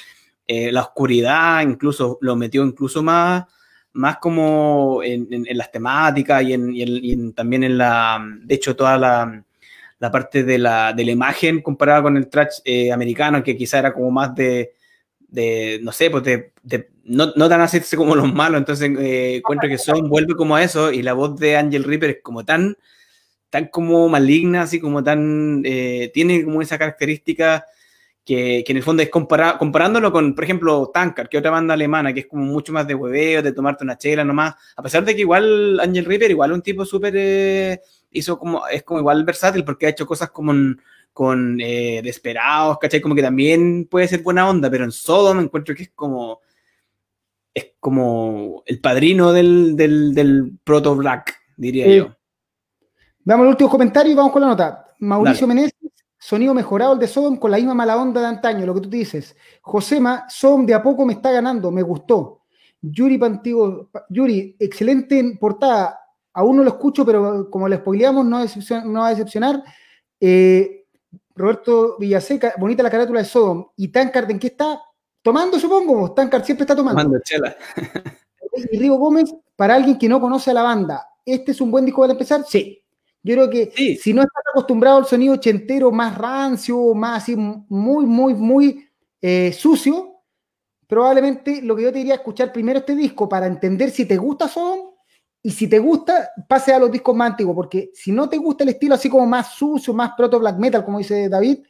eh, la oscuridad, incluso lo metió incluso más, más como en, las temáticas y, en, también en la, de hecho, toda la la parte de la, de imagen comparada con el trash eh, americano, que quizá era como más de, de no sé, pues de, no, no, tan hacerse como los malos, entonces eh, encuentro que Son vuelve como a eso y la voz de Angel Reaper es como tan, tan como maligna, así como tan, eh, tiene como esa característica que, que en el fondo es comparar, comparándolo con, por ejemplo, Tankard, que otra banda alemana, que es como mucho más de hueveo, de tomarte una chela nomás, a pesar de que igual Angel Reaper, igual un tipo súper hizo como, es como igual versátil porque ha hecho cosas como con eh, Desperados, ¿cachai? Como que también puede ser buena onda, pero en Sodom encuentro que es como, es como el padrino del, del, proto black, diría yo. Veamos el último comentario y vamos con la nota. Mauricio Meneses, sonido mejorado el de Sodom con la misma mala onda de antaño, lo que tú dices. Josema, Sodom de a poco me está ganando, me gustó. Yuri Pantigo, Yuri, excelente portada, aún no lo escucho, pero como le spoileamos, no, va a decepcionar. Eh, Roberto Villaseca, bonita la carátula de Sodom. ¿Y Tankard en qué está? Tomando, supongo. Tankard siempre está tomando. Tomando chela. y Rigo Gómez, para alguien que no conoce a la banda, ¿este es un buen disco para empezar? Sí. Yo creo que si no estás acostumbrado al sonido ochentero, más rancio, más así, muy, muy, muy eh, sucio, probablemente lo que yo te diría es escuchar primero este disco para entender si te gusta Sodom y si te gusta, pase a los discos más antiguos, porque si no te gusta el estilo así como más sucio, más proto black metal, como dice David,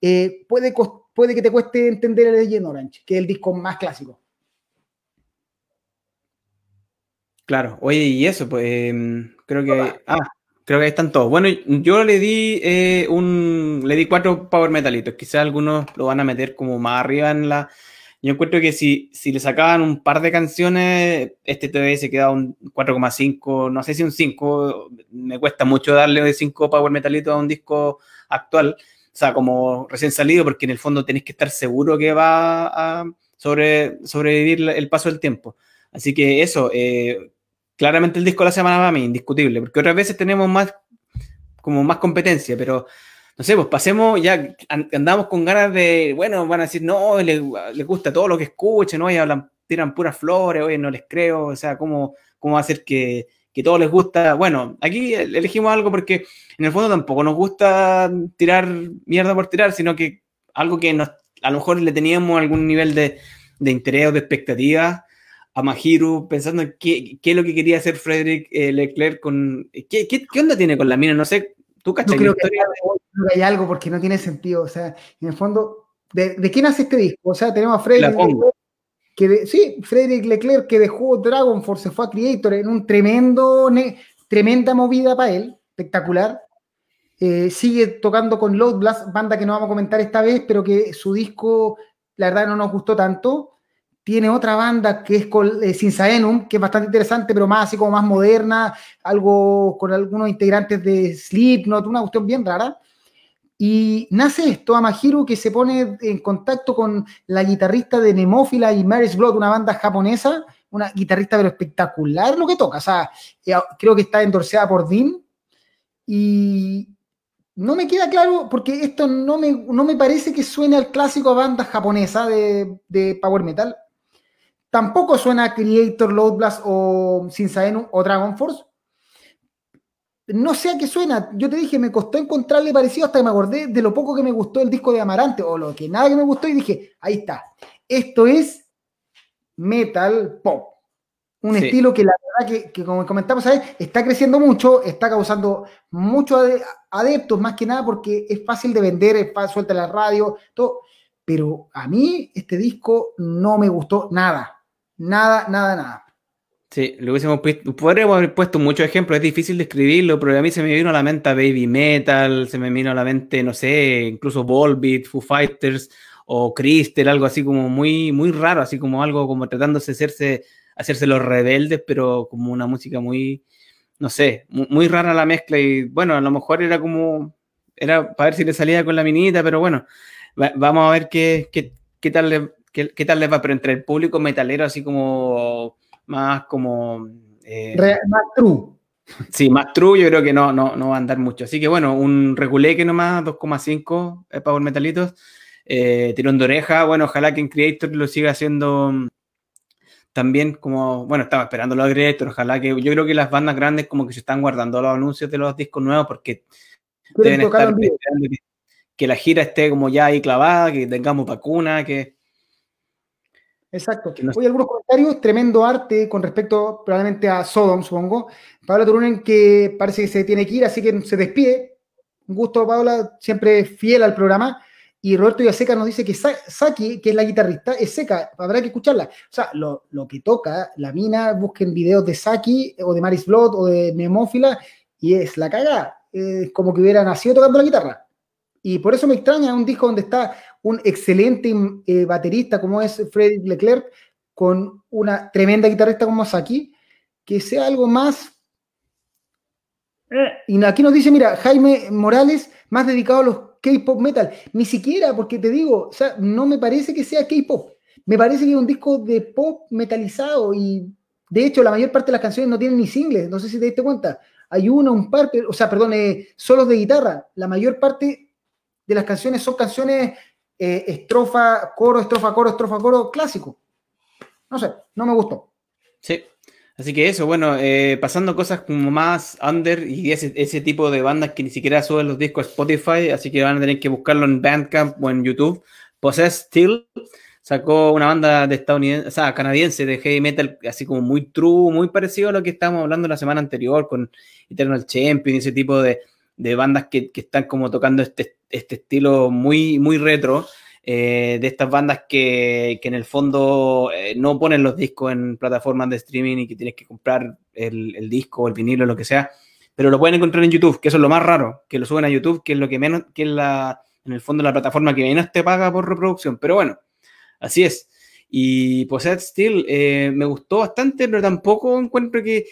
eh, puede, puede que te cueste entender el Legend Orange, que es el disco más clásico. Claro, oye, y eso, pues em, creo que. Ah, creo que ahí están todos. Bueno, yo le di eh, un. Le di cuatro power metalitos. Quizás algunos lo van a meter como más arriba en la yo encuentro que si, si le sacaban un par de canciones, este todavía se quedaba un 4,5, no sé si un 5, me cuesta mucho darle de 5 Power Metalitos a un disco actual, o sea, como recién salido, porque en el fondo tenéis que estar seguro que va a sobre, sobrevivir el paso del tiempo. Así que eso, eh, claramente el disco de la semana va a mí, indiscutible, porque otras veces tenemos más, como más competencia, pero no sé, pues pasemos, ya andamos con ganas de, bueno, van a decir, no, les, gusta todo lo que escuchen, ¿no? Y hablan, tiran puras flores, oye, no les creo, o sea, ¿cómo, cómo va a ser que, que todo les gusta? Bueno, aquí elegimos algo porque en el fondo tampoco nos gusta tirar mierda por tirar, sino que algo que nos, a lo mejor le teníamos algún nivel de, de interés o de expectativa a Mahiru, pensando en qué, qué, es lo que quería hacer Frederick eh, Leclerc con... ¿qué, ¿qué, qué, onda tiene con la mina? No sé, ¿tú cachai? creo que hay algo porque no tiene sentido. O sea, en el fondo, ¿de, de quién hace este disco? O sea, tenemos a Frederick Leclerc, que sí, Frederick Leclerc que dejó Dragon Force, se fue a Creator en un tremendo, tremenda movida para él, espectacular. Eh, sigue tocando con Load Blast, banda que no vamos a comentar esta vez, pero que su disco, la verdad, no nos gustó tanto. Tiene otra banda que es con eh, Sinsaenum, que es bastante interesante, pero más así como más moderna, algo con algunos integrantes de Slipknot, una cuestión bien rara. Y nace esto, Amahiro, que se pone en contacto con la guitarrista de Nemófila y Mary's Blood, una banda japonesa, una guitarrista pero espectacular lo que toca. O sea, eh, creo que está endorseada por Dean. Y no me queda claro, porque esto no me, no me parece que suene al clásico a banda japonesa de, de Power Metal. Tampoco suena Creator, Load Blast o Sinsaenu o Dragon Force no sé a qué suena. Yo te dije, me costó encontrarle parecido hasta que me acordé de lo poco que me gustó el disco de Amarante o lo que nada que me gustó y dije, ahí está. Esto es metal pop. Un estilo que la verdad que, como comentamos ahí, está creciendo mucho, está causando muchos adeptos, más que nada porque es fácil de vender, es fácil, suelta la radio, todo. Pero a mí este disco no me gustó nada. Nada, nada, nada. Sí, lo hubiésemos podríamos haber puesto muchos ejemplos, es difícil describirlo, pero a mí se me vino a la mente Baby Metal, se me vino a la mente, no sé, incluso Volbeat, Foo Fighters o Crystal, algo así como muy, muy raro, así como algo como tratándose de hacerse hacerse los rebeldes, pero como una música muy, no sé, muy, rara la mezcla y bueno, a lo mejor era como, era para ver si le salía con la minita, pero bueno, vamos a ver qué, qué, tal le, qué, tal les va, pero entre el público metalero así como más como... Eh, más true. Sí, más true yo creo que no, no, no va a andar mucho. Así que bueno, un reguleque nomás, 2,5 eh, Power Metalitos. Eh, tirón de oreja, bueno, ojalá que en Creator lo siga haciendo también como, bueno, estaba esperando los directos, ojalá que yo creo que las bandas grandes como que se están guardando los anuncios de los discos nuevos porque deben estar esperando que, la gira esté como ya ahí clavada, que tengamos vacuna, que... Exacto. Hoy algunos comentarios, tremendo arte con respecto probablemente a Sodom, supongo. Pablo Turunen que parece que se tiene que ir, así que se despide. Un gusto, Paula, siempre fiel al programa. Y Roberto Yaseca nos dice que Saki, que es la guitarrista, es seca, habrá que escucharla. O sea, lo, que toca, la mina, busquen videos de Saki o de Maris Blood o de Nemófila y es la cagada. Es como que hubiera nacido tocando la guitarra. Y por eso me extraña un disco donde está un excelente eh, baterista como es Freddy Leclerc, con una tremenda guitarrista como Saki, que sea algo más. Eh, y aquí nos dice, mira, Jaime Morales, más dedicado a los K-pop metal. Ni siquiera, porque te digo, o sea, no me parece que sea K-pop. Me parece que es un disco de pop metalizado y de hecho la mayor parte de las canciones no tienen ni singles. No sé si te diste cuenta. Hay uno, un par, o sea, perdón, eh, solos de guitarra. La mayor parte de las canciones son canciones eh, estrofa, coro, estrofa, coro, estrofa, coro, clásico. No sé, no me gustó. Sí, Así que eso, bueno, eh, pasando cosas como más under y ese, tipo de bandas que ni siquiera suben los discos a Spotify, así que van a tener que buscarlo en Bandcamp o en YouTube. Possess Steel sacó una banda de estadounidense, o sea, canadiense de heavy metal, así como muy true, muy parecido a lo que estábamos hablando la semana anterior con Eternal Champion y ese tipo de, de bandas que, que, están como tocando este, este estilo muy, muy retro. Eh, de estas bandas que, que en el fondo eh, no ponen los discos en plataformas de streaming y que tienes que comprar el, el disco el vinilo lo que sea, pero lo pueden encontrar en YouTube, que eso es lo más raro, que lo suben a YouTube, que es lo que menos, que es la, en el fondo la plataforma que menos te paga por reproducción, pero bueno, así es. Y Possessed Steel eh, me gustó bastante, pero tampoco encuentro que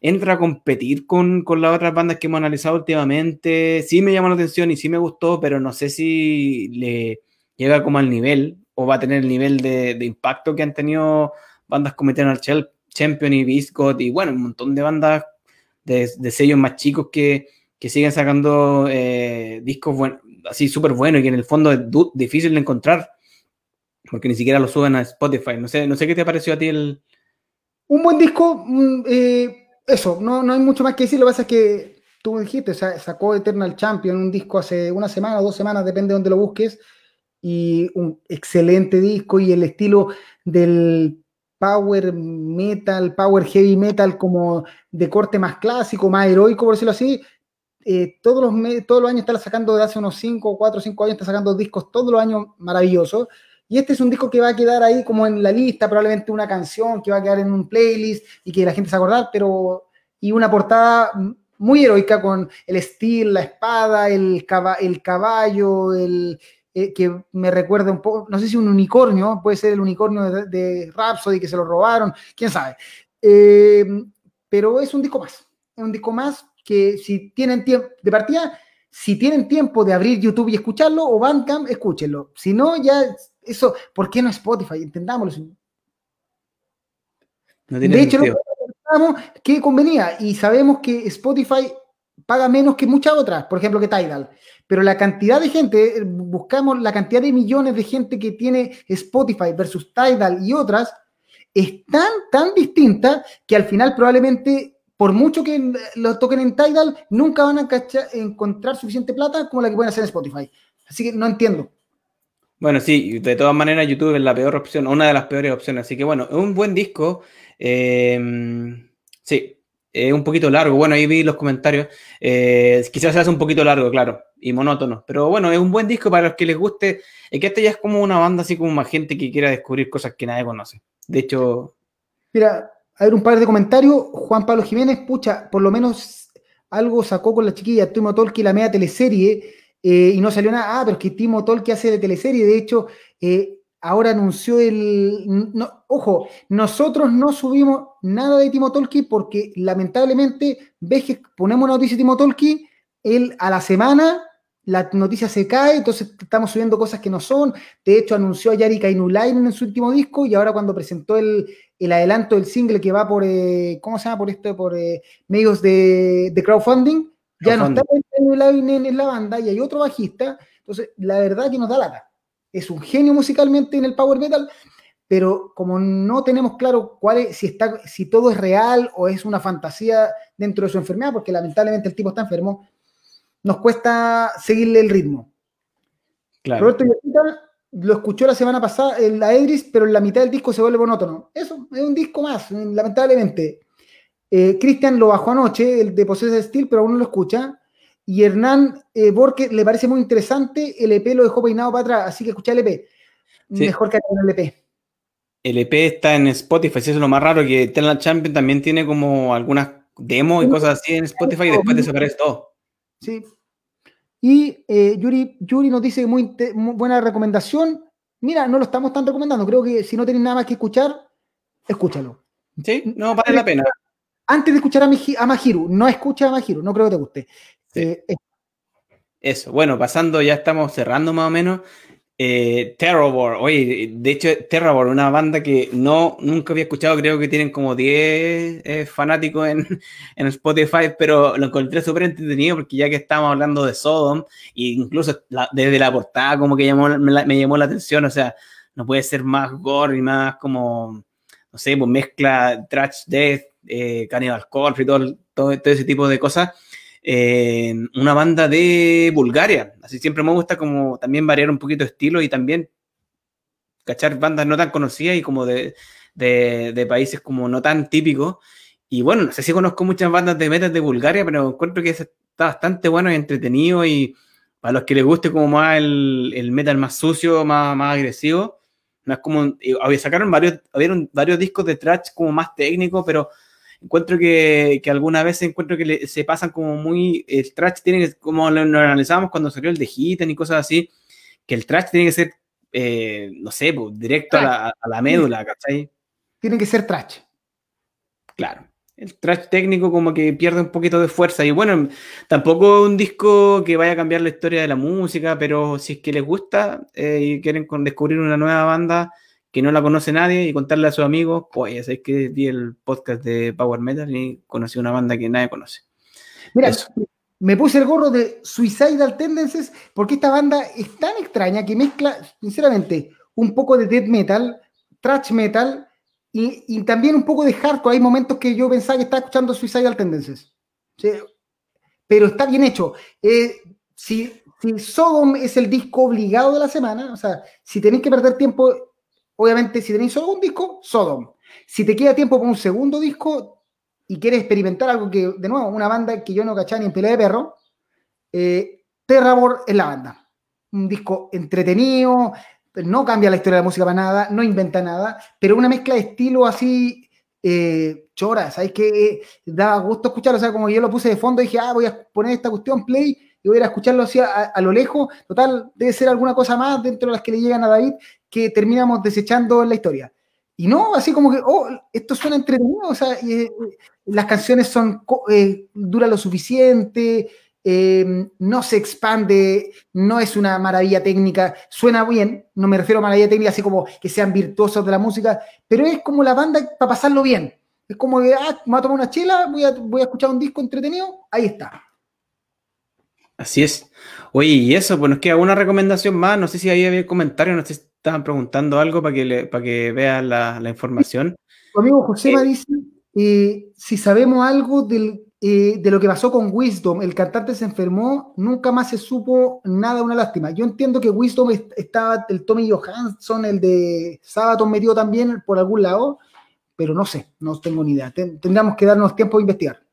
entra a competir con, con, las otras bandas que hemos analizado últimamente. Sí me llamó la atención y sí me gustó, pero no sé si le, llega como al nivel o va a tener el nivel de, impacto que han tenido bandas como Eternal Champion y Biscot y bueno, un montón de bandas de, sellos más chicos que, siguen sacando eh, discos así súper buenos y que en el fondo es difícil de encontrar porque ni siquiera lo suben a Spotify. No sé, no sé qué te pareció a ti el... Un buen disco, mm, eh, eso, no, no hay mucho más que decir, lo que pasa es que tú dijiste, sacó Eternal Champion un disco hace una semana o dos semanas, depende de donde lo busques, y un excelente disco y el estilo del power metal, power heavy metal como de corte más clásico, más heroico, por decirlo así. Eh, todos, los, todos los años está sacando, de hace unos 5, 4, 5 años, está sacando discos todos los años maravillosos. Y este es un disco que va a quedar ahí como en la lista, probablemente una canción que va a quedar en un playlist y que la gente se va acordar, pero y una portada muy heroica con el estilo, la espada, el, el caballo, el, eh, que me recuerda un poco, no sé si un unicornio, puede ser el unicornio de, Rhapsody que se lo robaron, quién sabe. Eh, pero es un disco más, es un disco más que si tienen tiempo, de partida, si tienen tiempo de abrir YouTube y escucharlo, o Bandcamp, escúchenlo. Si no, ya eso, ¿por qué no Spotify? Entendámoslo. de hecho, pensamos que convenía y sabemos que Spotify paga menos que muchas otras, por ejemplo que Tidal pero la cantidad de gente, buscamos la cantidad de millones de gente que tiene Spotify versus Tidal y otras, es tan, tan distinta que al final probablemente, por mucho que lo toquen en Tidal, nunca van a encontrar suficiente plata como la que pueden hacer en Spotify. Así que no entiendo. Bueno, sí, de todas maneras YouTube es la peor opción, una de las peores opciones. Así que bueno, es un buen disco. Em, sí, es un poquito largo. Bueno, ahí vi los comentarios. Eh, quizás se hace un poquito largo, claro, y monótono. Pero bueno, es un buen disco para los que les guste. Es que este ya es como una banda así como más gente que quiera descubrir cosas que nadie conoce. De hecho. Mira, a ver un par de comentarios. Juan Pablo Jiménez, pucha, por lo menos algo sacó con la chiquilla Timo Tolki la media teleserie eh, y no salió nada. Ah, pero es que Timo Tolki hace de teleserie. De hecho, eh, ahora anunció el. ojo, nosotros no subimos nada de Timo Tolki porque lamentablemente ves que ponemos una noticia de Timo él a la semana la noticia se cae, entonces estamos subiendo cosas que no son. De hecho, anunció a Yari Kainulainen en su último disco y ahora cuando presentó el, adelanto del single que va por, eh, ¿cómo se llama? Por esto, por medios de, de crowdfunding, ya no está en la banda y hay otro bajista. Entonces, la verdad que nos da lata. Es un genio musicalmente en el power metal, pero como no tenemos claro cuál es, si, está, si todo es real o es una fantasía dentro de su enfermedad, porque lamentablemente el tipo está enfermo, nos cuesta seguirle el ritmo. Claro. Roberto lo escuchó la semana pasada en la Edris, pero en la mitad del disco se vuelve monótono. Eso es un disco más, lamentablemente. Eh, Cristian lo bajó anoche, el de Possessed Steel, pero aún no lo escucha. Y Hernán eh, Borque le parece muy interesante, el EP lo dejó peinado para atrás, así que escucha el EP. Mejor que el EP. El EP está en Spotify, eso es lo más raro, que Eternal Champion también tiene como algunas demos y cosas así en Spotify y después desaparece todo. Sí. Y eh, Yuri, Yuri nos dice muy, buena recomendación. Mira, no lo estamos tan recomendando. Creo que si no tenéis nada más que escuchar, escúchalo. Sí, no vale la pena antes de escuchar a, a Mahiru, no escucha a Mahiru, no creo que te guste. Eh, Eso, bueno, pasando, ya estamos cerrando más o menos. Eh, Terror oye, de hecho, Terror, una banda que no, nunca había escuchado, creo que tienen como 10 eh, fanáticos en, en, Spotify, pero lo encontré súper entretenido porque ya que estamos hablando de Sodom, e incluso desde la portada como que llamó, me, llamó la atención, o sea, no puede ser más gore y más como, no sé, pues mezcla trash death eh, Cannibal Corpse y todo, todo, ese tipo de cosas. Eh, una banda de Bulgaria. Así siempre me gusta como también variar un poquito de estilo y también cachar bandas no tan conocidas y como de, de, países como no tan típicos. Y bueno, no sé si conozco muchas bandas de metal de Bulgaria, pero encuentro que está bastante bueno y entretenido y para los que les guste como más el, el metal más sucio, más, más agresivo, no es como, había sacaron varios, varios discos de trash como más técnicos, pero encuentro que, que algunas veces encuentro que se pasan como muy, el trash tiene que, como lo, analizamos cuando salió el de Hitten y cosas así, que el trash tiene que ser, eh, no sé, pues, directo a la, a la, médula, ¿cachai? Tiene que ser trash. Claro. El trash técnico como que pierde un poquito de fuerza. Y bueno, tampoco un disco que vaya a cambiar la historia de la música, pero si es que les gusta eh, y quieren descubrir una nueva banda, que no la conoce nadie y contarle a sus amigos, pues es que vi el podcast de Power Metal y conocí una banda que nadie conoce. Mira, me puse el gorro de Suicidal Tendencies porque esta banda es tan extraña que mezcla, sinceramente, un poco de death metal, thrash metal y, también un poco de hardcore. Hay momentos que yo pensaba que estaba escuchando Suicidal Tendencies. Pero está bien hecho. Eh, si, si Sodom es el disco obligado de la semana, o sea, si tenéis que perder tiempo obviamente, si tenéis solo un disco, Sodom. Si te queda tiempo para un segundo disco y quieres experimentar algo que, de nuevo, una banda que yo no cachaba ni en pelea de perro, eh, Terrabor es la banda. Un disco entretenido, no cambia la historia de la música para nada, no inventa nada, pero una mezcla de estilo así eh, chora, ¿sabes? Que da gusto escucharlo, o sea, como yo lo puse de fondo, dije, ah, voy a poner esta cuestión, play, y voy a escucharlo así a, lo lejos. Total, debe ser alguna cosa más dentro de las que le llegan a David que terminamos desechando en la historia. Y no, así como que, oh, esto suena entretenido, o sea, eh, las canciones son, eh, lo suficiente, em, no se expande, no es una maravilla técnica, suena bien, no me refiero a maravilla técnica así como que sean virtuosos de la música, pero es como la banda para pasarlo bien. Es como que, ah, me voy a tomar una chela, voy a, voy a escuchar un disco entretenido, ahí está. Así es. Oye, y eso, pues nos queda una recomendación más. No sé si ahí había comentarios, no sé si estaban preguntando algo para que, le, para que vean la, información. Tu amigo José me eh, dice eh, si sabemos algo del eh, de lo que pasó con Wisdom. El cantante se enfermó, nunca más se supo nada, una lástima. Yo entiendo que Wisdom estaba, el Tommy Johansson, el de Sabaton metido también por algún lado, pero no sé, no tengo ni idea. Tendríamos que darnos tiempo de investigar.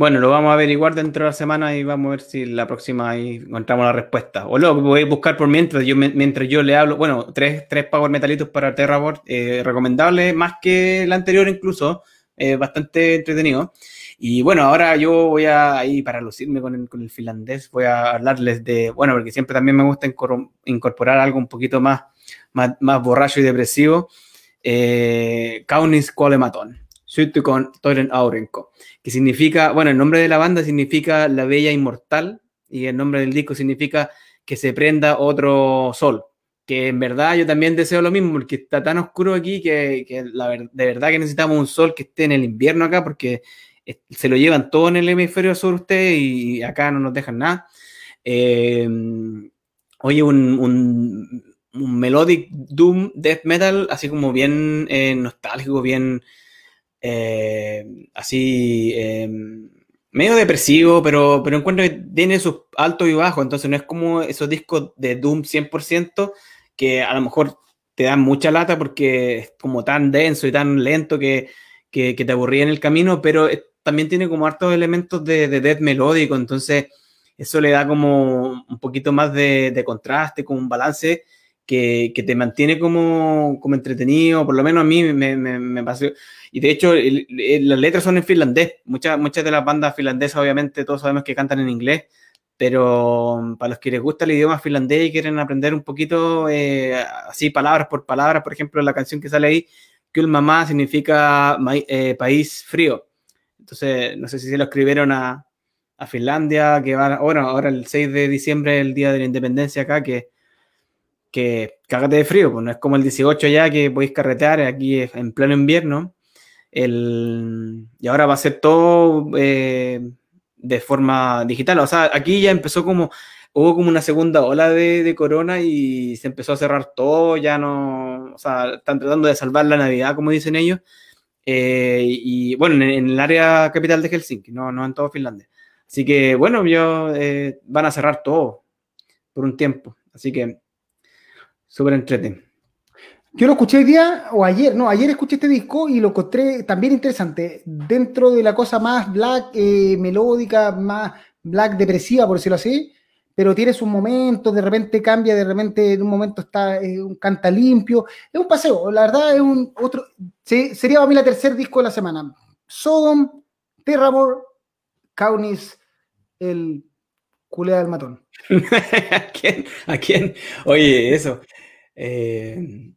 Bueno, lo vamos a averiguar dentro de la semana y vamos a ver si la próxima ahí encontramos la respuesta. O lo voy a buscar por mientras yo, mientras yo le hablo. Bueno, tres, tres Power Metalitos para Terrabot, eh, recomendable más que el anterior incluso, eh, bastante entretenido. Y bueno, ahora yo voy a, ahí para lucirme con el, con el finlandés, voy a hablarles de, bueno, porque siempre también me gusta incorporar algo un poquito más, más, más borracho y depresivo. Eh, Kaunis Kolematon con Toren Aurenko, que significa, bueno, el nombre de la banda significa la bella inmortal y el nombre del disco significa que se prenda otro sol, que en verdad yo también deseo lo mismo, porque está tan oscuro aquí que, de verdad que necesitamos un sol que esté en el invierno acá, porque se lo llevan todo en el hemisferio sur ustedes y acá no nos dejan nada. Eh, oye, un, melodic doom death metal, así como bien eh, nostálgico, bien eh, así, em, medio depresivo, pero, pero encuentro que tiene sus altos y bajos, entonces no es como esos discos de Doom 100% que a lo mejor te dan mucha lata porque es como tan denso y tan lento que, que, te aburría en el camino, pero también tiene como hartos elementos de, de death melódico, entonces eso le da como un poquito más de, de contraste, como un balance que, que, te mantiene como, como entretenido, por lo menos a mí me, me, me pasó. Y de hecho, las letras son en finlandés. Muchas, muchas de las bandas finlandesas, obviamente, todos sabemos que cantan en inglés, pero para los que les gusta el idioma finlandés y quieren aprender un poquito, eh, así palabras por palabras, por ejemplo, la canción que sale ahí, que mamá significa eh, país frío. Entonces, no sé si se lo escribieron a, a Finlandia, que va, bueno, ahora el 6 de diciembre, el día de la independencia acá, que que cágate de frío, pues no es como el 18 ya que podéis carretear, aquí en pleno invierno. El, y ahora va a ser todo eh, de forma digital. O sea, aquí ya empezó como, hubo como una segunda ola de, de, corona y se empezó a cerrar todo, ya no, o sea, están tratando de salvar la Navidad, como dicen ellos. Eh, y bueno, en, el área capital de Helsinki, no, no en todo Finlandia. Así que bueno, yo, eh, van a cerrar todo por un tiempo. Así que súper entretenido. Yo lo escuché hoy día, o ayer, no, ayer escuché este disco y lo encontré también interesante. Dentro de la cosa más black, eh, melódica, más black depresiva, por decirlo así, pero tiene sus momentos, de repente cambia, de repente en un momento está un canta limpio. Es un paseo, la verdad es un otro. sería para mí la tercer disco de la semana. Sodom, Terrabor, Kaunis, el culea del matón. ¿A quién? ¿A quién? Oye, eso. Eh,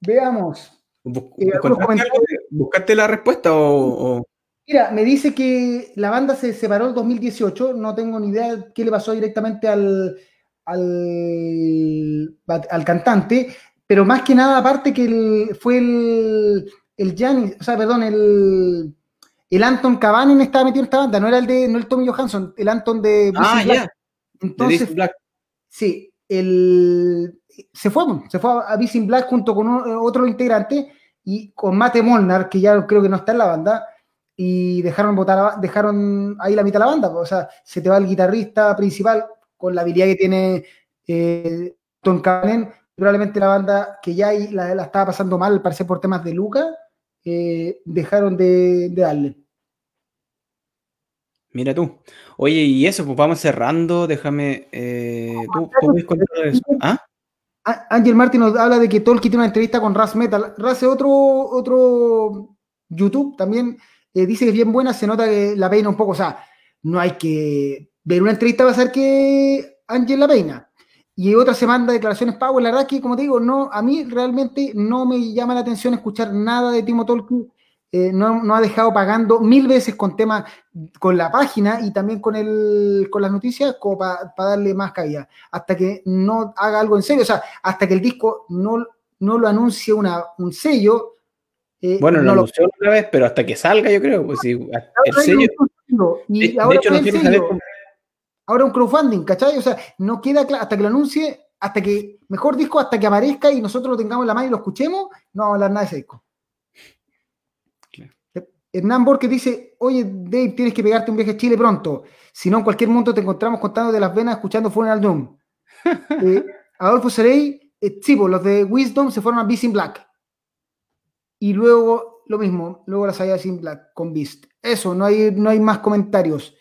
Veamos. Eh, ¿Buscaste, la respuesta o, Mira, me dice que la banda se separó en 2018, no tengo ni idea qué le pasó directamente al, al, al cantante, pero más que nada, aparte que fue el, el Gianni, o sea, perdón, el, el Anton Cavanen estaba metido en esta banda, no era el de, no el Tommy Johansson, el Anton de Ah, ya. Entonces, sí, el, se fue, se fue a Vicin Black junto con otro integrante y con Mate Molnar, que ya creo que no está en la banda, y dejaron votar, dejaron ahí la mitad de la banda. O sea, se te va el guitarrista principal con la habilidad que tiene eh, Tom Canen, probablemente la banda que ya la, la estaba pasando mal, parece por temas de Luca, eh, dejaron de, darle. Mira tú. Oye, y eso, pues vamos cerrando. Déjame. Eh, ¿Tú contar eso? ¿Ah? Ángel Martin nos habla de que Tolkien tiene una entrevista con Ras Metal. Ras es otro, otro YouTube también. Eh, dice que es bien buena, se nota que la peina un poco. O sea, no hay que ver una entrevista va a ser que Ángel la peina. Y otra semana de declaraciones Power. La verdad que, como te digo, no, a mí realmente no me llama la atención escuchar nada de Timo Tolkien eh, no, ha dejado pagando mil veces con temas, con la página y también con, el, con las noticias, como para darle más cabida, hasta que no haga algo en serio, o sea, hasta que el disco no, no lo anuncie una, un sello. Eh, bueno, lo anunció una vez, pero hasta que salga, yo creo. Pues, el sello, y ahora, ahora un crowdfunding, ¿cachai? O sea, no queda claro, hasta que lo anuncie, hasta que, mejor disco, hasta que aparezca y nosotros lo tengamos en la mano y lo escuchemos, no vamos a hablar nada de ese disco. Hernán Borges dice, oye Dave, tienes que pegarte un viaje a Chile pronto. Si no, en cualquier momento te encontramos contando de las venas escuchando Funeral Doom. eh, Adolfo Serey, eh, sí, pues, los de Wisdom se fueron a Beast in Black. Y luego lo mismo, luego la salida Sin Black con Beast. Eso, no hay, no hay más comentarios.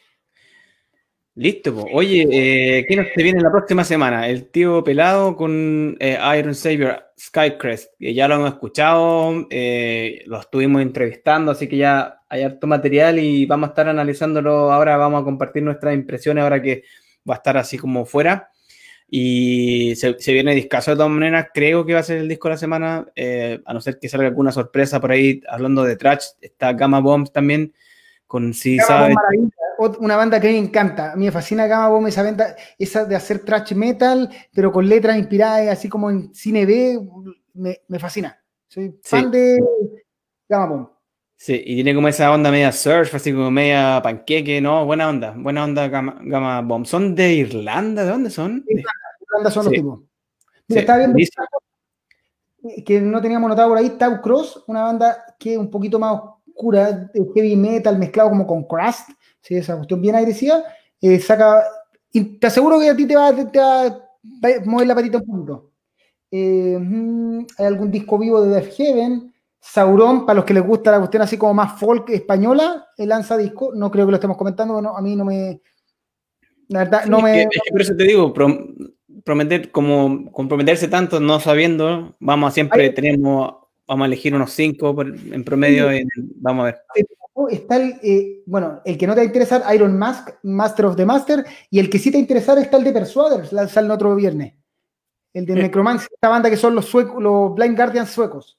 Listo, oye, eh, ¿qué nos te viene la próxima semana? El tío pelado con eh, Iron Savior Skycrest, que ya lo hemos escuchado, eh, lo estuvimos entrevistando, así que ya hay harto material y vamos a estar analizándolo ahora, vamos a compartir nuestras impresiones ahora que va a estar así como fuera. Y se, viene discaso de todas maneras, creo que va a ser el disco de la semana, a no ser que salga alguna sorpresa por ahí, hablando de trash, está Gamma Bombs también, con si sabe una banda que a mí me encanta. A mí me fascina Gamma Bomb, esa banda, esa de hacer thrash metal, pero con letras inspiradas así como en cine B, me, fascina. Soy fan de Gamma Bomb. Sí, y tiene como esa onda media surf, así como media panqueque, ¿no? Buena onda, buena onda Gamma, Bomb. ¿Son de Irlanda? ¿De dónde son? De Irlanda son los tipos. Mira, está bien que no teníamos notado por ahí, Tau Cross, una banda que es un poquito más oscura, heavy metal mezclado como con crust, ¿sí? esa cuestión bien agresiva, eh, saca, y te aseguro que a ti te va, a mover la patita un poquito. Eh, mm, hay algún disco vivo de Death Heaven, Sauron, para los que les gusta la cuestión así como más folk española, el lanza disco, no creo que lo estemos comentando, a mí no me... La verdad, no me... Es que por eso te digo, prometer, como comprometerse tanto no sabiendo, vamos siempre, tenemos, vamos a elegir unos cinco en promedio, vamos a ver está el, eh, bueno, el que no te va a interesar, Iron Mask, Master of the Master, y el que sí te va a interesar está el de Persuaders, sale otro viernes. El de Necromancer, esta banda que son los suecos, los Blind Guardians suecos.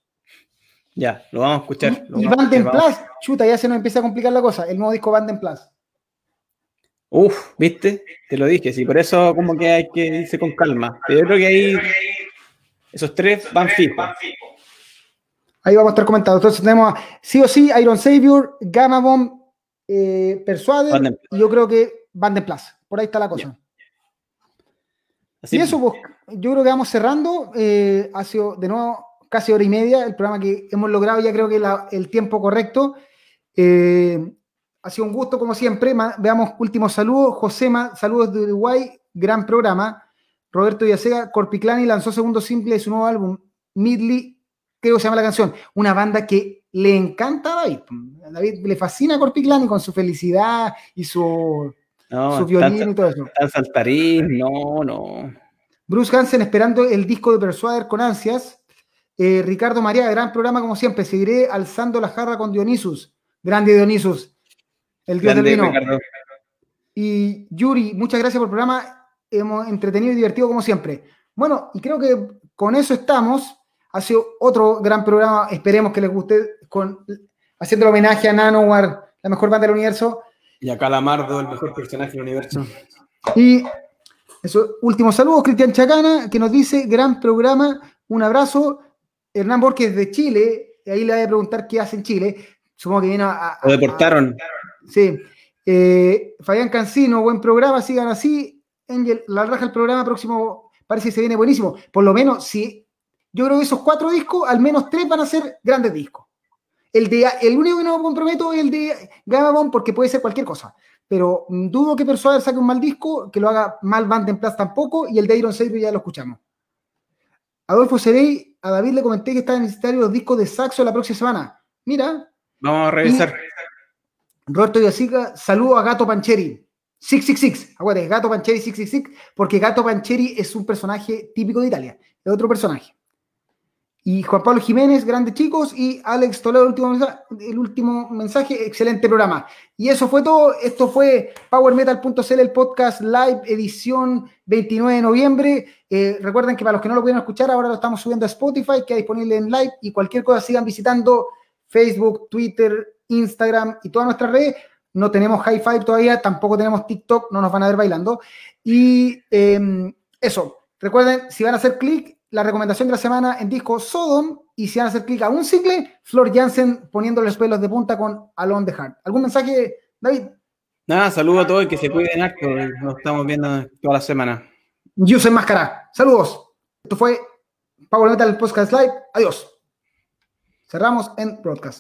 Ya, lo vamos a escuchar. Y, Banden Plus, chuta, ya se nos empieza a complicar la cosa, el nuevo disco Banden Plus. Uf, ¿viste? Te lo dije, sí, por eso como que hay que irse con calma. Pero yo creo que ahí esos tres van fijos. Ahí vamos a estar comentando. Entonces tenemos sí o sí Iron Savior, Gamma Bomb, eh, Persuade y yo creo que Van de Plus. Por ahí está la cosa. Así y eso, pues, yo creo que vamos cerrando. Eh, ha sido de nuevo casi hora y media el programa que hemos logrado, ya creo que el tiempo correcto. Eh, ha sido un gusto, como siempre. veamos últimos saludos. Josema, saludos de Uruguay, gran programa. Roberto Yacega, Corpiclani lanzó segundo simple de su nuevo álbum, Midley creo que se llama la canción, una banda que le encanta a David. A David le fascina a Corpiclani con su felicidad y su, su violín y todo eso. saltarín, no, no. Bruce Hansen esperando el disco de Persuader con ansias. Eh, Ricardo María, gran programa como siempre. Seguiré alzando la jarra con Dionisus. Grande Dionisus. El dios del vino. Y Yuri, muchas gracias por el programa. Hemos entretenido y divertido como siempre. Bueno, y creo que con eso estamos. Ha sido otro gran programa, esperemos que les guste, con, haciendo el homenaje a Nanowar, la mejor banda del universo. Y a Calamardo, el mejor personaje del universo. Y eso, último saludo, Cristian Chacana, que nos dice, gran programa, un abrazo. Hernán Borges de Chile, ahí le voy a preguntar qué hace en Chile. Supongo que viene a... Lo deportaron. sí. Eh, Fabián Cancino, buen programa, sigan así. Angel, la raja el programa próximo, parece que se viene buenísimo. Por lo menos, si yo creo que esos cuatro discos, al menos tres van a ser grandes discos. El, de, el único que no me comprometo es el de Gamma porque puede ser cualquier cosa. Pero dudo que Persuader saque un mal disco, que lo haga mal Band en Plus tampoco, y el de Iron Savior ya lo escuchamos. Adolfo Serey, a David le comenté que estaba necesitario los discos de Saxo la próxima semana. Mira. Vamos a revisar. Roberto Yasica, saludo a Gato Pancheri. 666, aguante, Gato Pancheri 666, porque Gato Pancheri es un personaje típico de Italia, es otro personaje. Y Juan Pablo Jiménez, grandes chicos, y Alex Toledo, el último, mensaje, excelente programa. Y eso fue todo. Esto fue PowerMetal.cl, el podcast live, edición 29 de noviembre. Eh, recuerden que para los que no lo pudieron escuchar, ahora lo estamos subiendo a Spotify, queda disponible en live. Y cualquier cosa sigan visitando Facebook, Twitter, Instagram y todas nuestras redes. No tenemos High Five todavía, tampoco tenemos TikTok, no nos van a ver bailando. Y em, eso, recuerden, si van a hacer clic, la recomendación de la semana en disco Sodom y si van a hacer clic a un single, Flor Jansen poniendo los pelos de punta con Alone the Heart. ¿Algún mensaje, David? Nada, saludo a todos y que se cuiden acto. Nos estamos viendo toda la semana. Yo soy Máscara. Saludos. Esto fue Power Metal Podcast Live. Adiós. Cerramos en broadcast.